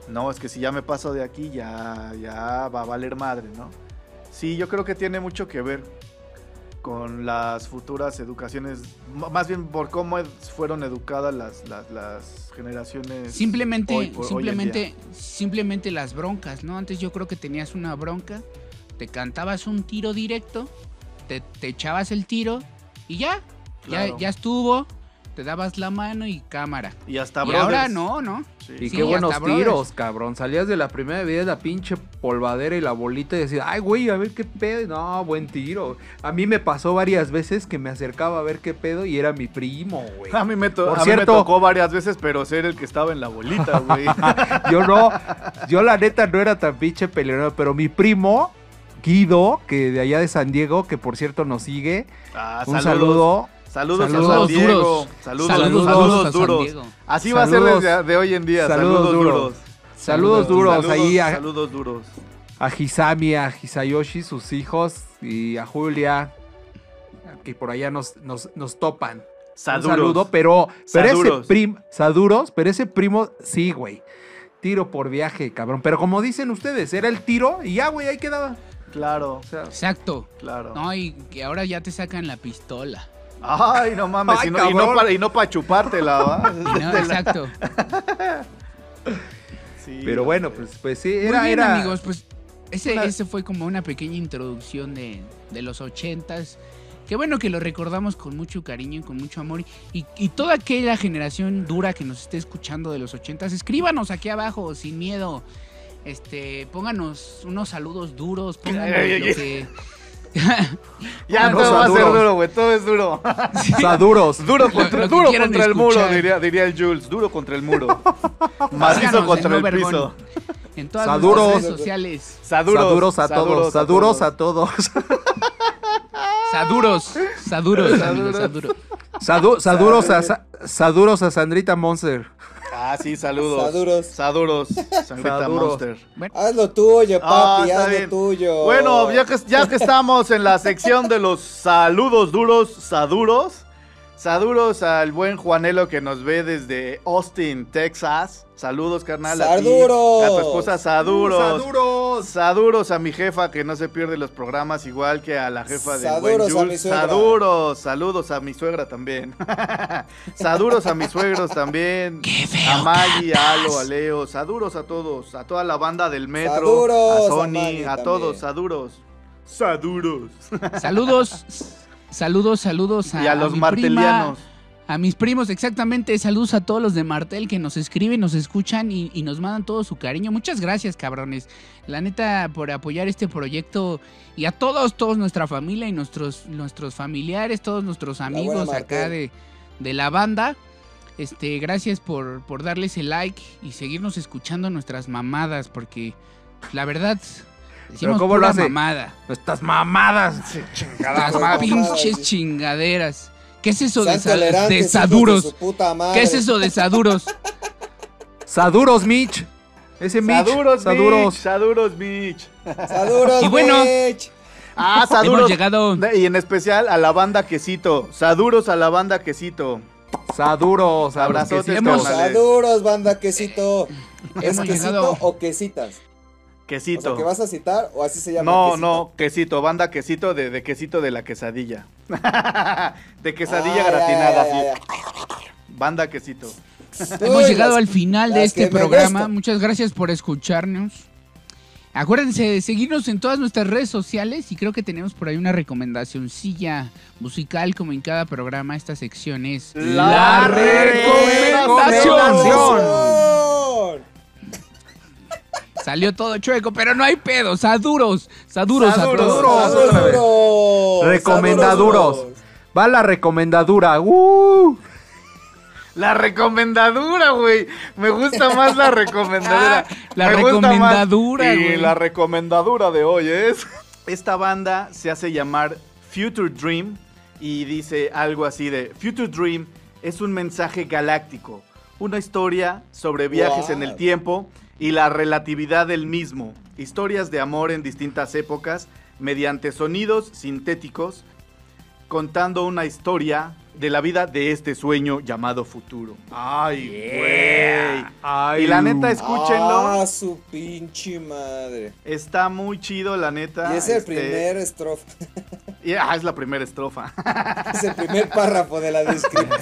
no, es que si ya me paso de aquí, ya, ya va a valer madre, ¿no? Sí, yo creo que tiene mucho que ver con las futuras educaciones, más bien por cómo fueron educadas las, las, las generaciones. Simplemente, hoy por- simplemente, simplemente las broncas, ¿no? Antes yo creo que tenías una bronca, te cantabas un tiro directo, te, te echabas el tiro y ya, Claro. ya, ya estuvo, te dabas la mano y cámara. Y hasta y ahora no, ¿no? Sí. Y Sí, qué buenos brothers. tiros, cabrón. Salías de la primera vez la pinche polvadera y la bolita y decías, ay, güey, a ver qué pedo. No, buen tiro. A mí me pasó varias veces que me acercaba a ver qué pedo y era mi primo, güey. A mí, me to- Por a mí me tocó varias veces, pero ser el que estaba en la bolita, güey. Yo no, yo la neta no era tan pinche peleonero, pero mi primo, Guido, que de allá de San Diego, que por cierto nos sigue, Ah, un saludos. saludo. Saludos, Saludos a San Diego. duros. Saludos, Saludos saludos, a San duros. Diego. Así va a ser desde de hoy en día. Saludos Saludos, duros. duros. Saludos duros Saludos, ahí a, Saludos duros. a Hisami, a Hisayoshi, sus hijos, y a Julia, que por allá nos, nos, nos topan. Un Saludos. saludo, pero, pero ese Saduros. primo, Saduros, pero ese primo, sí, güey. Tiro por viaje, cabrón. Pero como dicen ustedes, era el tiro y ya, güey, ahí quedaba. Claro, O sea, Exacto. claro. No, y que ahora ya te sacan la pistola. Ay, no mames. Ay, y, no, y, no para, y no para chupártela, ¿va? Y no, exacto. Sí, pero bueno, pues, pues sí, Muy era, bien, era. amigos, pues ese, Una- ese fue como una pequeña introducción de, de los ochentas. Qué bueno que lo recordamos con mucho cariño y con mucho amor. Y, y toda aquella generación dura que nos esté escuchando de los ochentas, escríbanos aquí abajo, sin miedo. Este, pónganos unos saludos duros, pónganos Ay, lo ay, que... Ya no, todo va a ser duro, güey. Todo es duro. Saduros. Duro contra, lo que duro quieran contra el muro, diría, diría el Jules. Duro contra el muro. Macizo contra el piso. En todas Saduros. las redes sociales. Saduros, Saduros a todos. Saduros a todos. Saduros. Saduros, amigos, Saduros. saduros. Sadu- Saduros a, Sa- Saduros a Sandrita Monster. Ah, sí, saludos. Saduros. Saduros. Sangrita. Monster. Haz lo tuyo, Ah, papi, está haz bien. lo tuyo. Bueno, ya que, ya que estamos en la sección de los saludos duros, saduros. Saduros al buen Juanelo que nos ve desde Austin, Texas. Saludos, carnal. a ti, Saduros. A tu esposa Saduros. Saduros. Saduros a mi jefa que no se pierde los programas, igual que a la jefa de buen Saduros a Jules. mi suegra. Saduros, saludos a mi suegra también. saduros a mis suegros también. Qué feo a Maggie, a Alo, a Leo. Saduros a todos, a toda la banda del metro. Saduros a a Sony, a, también. todos, saduros. Saduros. Saludos. Saludos, saludos a, y a los mi martelianos. prima, a mis primos, exactamente. Saludos a todos los de Martel que nos escriben, nos escuchan y, y nos mandan todo su cariño. Muchas gracias, cabrones. La neta, por apoyar este proyecto. Y a todos, todos nuestra familia y nuestros, nuestros familiares, todos nuestros amigos buena acá de, de la banda. Este, gracias por, por darles el like y seguirnos escuchando nuestras mamadas, porque la verdad, decimos ¿cómo lo hace? mamada. Nuestras mamadas. Las mamadas. pinches chingaderas. ¿Qué es eso de, sa- saduros? su puta madre. ¿Qué es eso de saduros? Saduros, Mitch. Ese Mitch. Saduros, Saduros. Mitch. Saduros, Mitch. Saduros, Y bueno, bitch. Ah, Hemos Saduros. llegado. De- Y en especial a la banda Quesito. Saduros a la banda Quesito. Saduros. Hemos- carnales. Saduros, banda, quesito. ¿Es Hemos quesito llegado- o quesitas? O Quesito. sea, ¿que vas a citar o así se llama? No, quesito? no, quesito, banda quesito de, de quesito de la quesadilla. de quesadilla Ah, gratinada, ya, sí. ya, ya. Banda quesito. Hemos llegado las- al final de este programa. Muchas gracias por escucharnos. Acuérdense de seguirnos en todas nuestras redes sociales y creo que tenemos por ahí una recomendacioncilla musical como en cada programa. Esta sección es La recomendación. ¡Recomendación! Salió todo chueco, pero no hay pedo. Saduros, saduros, Saduros. saduros. Saduros, Saduros. duros. Recomendaduros. Va la recomendadura. ¡Uh! La recomendadura, güey. Me gusta más la recomendadura. La Me gusta más. recomendadura, Y la recomendadura de hoy es. Esta banda se hace llamar Future Dream y dice algo así de Future Dream es un mensaje galáctico, una historia sobre viajes en el tiempo y la relatividad del mismo, historias de amor en distintas épocas mediante sonidos sintéticos contando una historia de la vida de este sueño llamado futuro. Ay, güey. Ay, Y la neta, escúchenlo. Ah, su pinche madre. Está muy chido, la neta. Y es el este, primer estrofa. y- ah, es la primera estrofa. Es el primer párrafo de la descripción.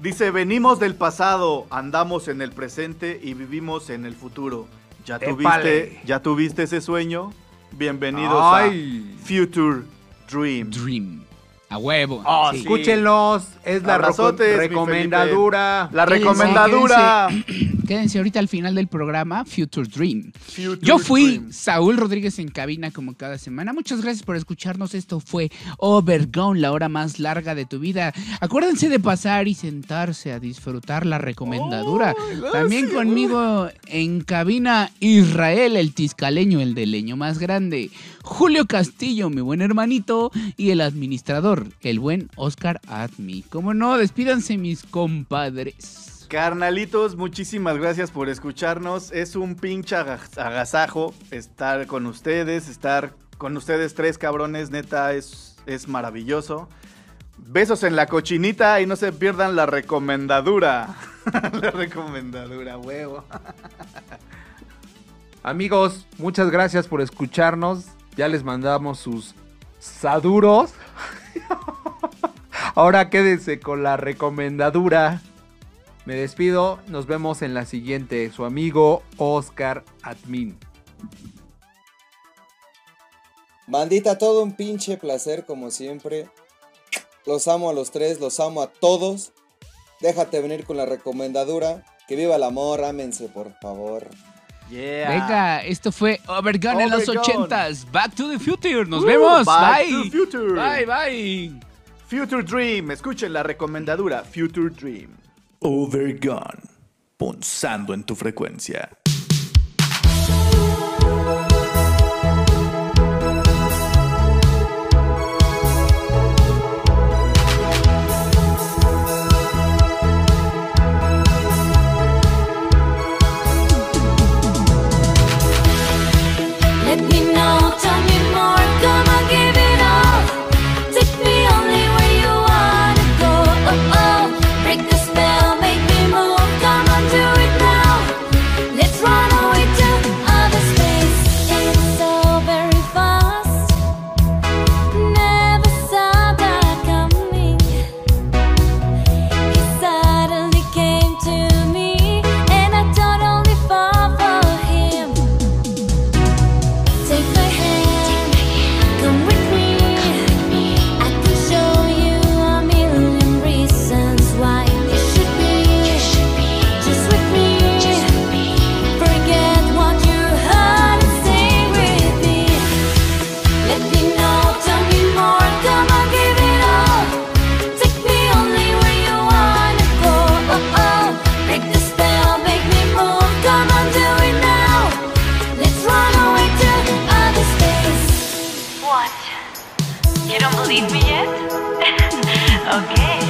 Dice, venimos del pasado, andamos en el presente y vivimos en el futuro. ¿Ya tuviste, ¿ya tuviste ese sueño? Bienvenidos Ay. a Future Dream. Dream. A huevo. Ah, sí. Escúchenlos. Es la Abrazotes, recomendadura. La Quédense, recomendadura. Quédense ahorita al final del programa, Future Dream. Future Yo fui Dream. Saúl Rodríguez en cabina como cada semana. Muchas gracias por escucharnos. Esto fue Overgone, la hora más larga de tu vida. Acuérdense de pasar y sentarse a disfrutar la recomendadura. Oh, También conmigo en cabina Israel, el tiscaleño, el de leño más grande. Julio Castillo, mi buen hermanito. Y el administrador, el buen Oscar Admi. Como no, despídanse mis compadres. Carnalitos, muchísimas gracias por escucharnos. Es un pinche aga- agasajo estar con ustedes, estar con ustedes tres cabrones, neta, es, es maravilloso. Besos en la cochinita y no se pierdan la recomendadura. la recomendadura, huevo. Amigos, muchas gracias por escucharnos. Ya les mandamos sus saduros. Ahora quédense con la recomendadura. Me despido. Nos vemos en la siguiente. Su amigo Oscar Admin. Bandita, todo un pinche placer como siempre. Los amo a los tres, los amo a todos. Déjate venir con la recomendadura. Que viva el amor, ámense por favor. Yeah. Venga, esto fue Overgone en los ochentas. Back to the future. Nos Uh, vemos. Back bye. to the future. Bye, bye. Future Dream, escuchen la recomendadura Future Dream. Overgone. Punzando en tu frecuencia. Okay.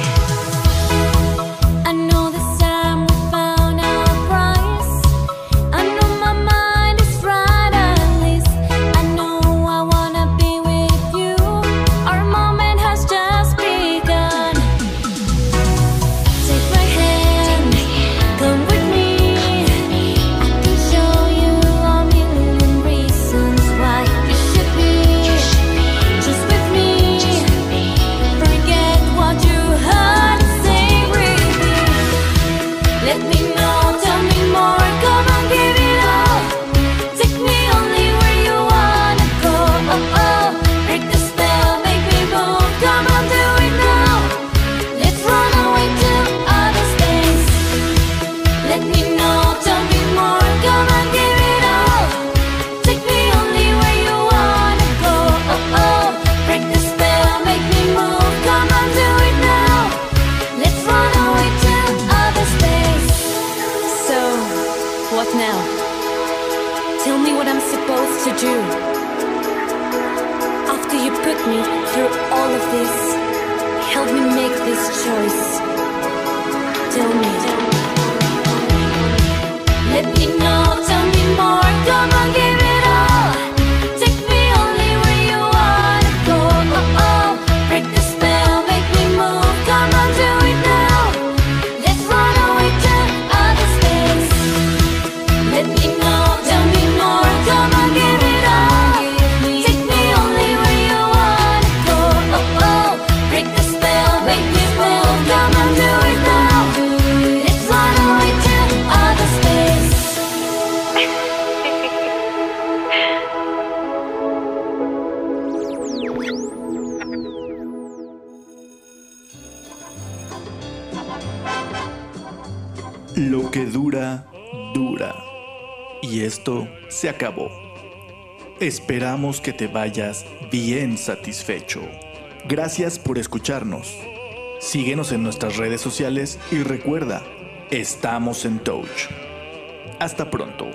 que te vayas bien satisfecho. Gracias por escucharnos. Síguenos en nuestras redes sociales y recuerda, estamos en touch. Hasta pronto.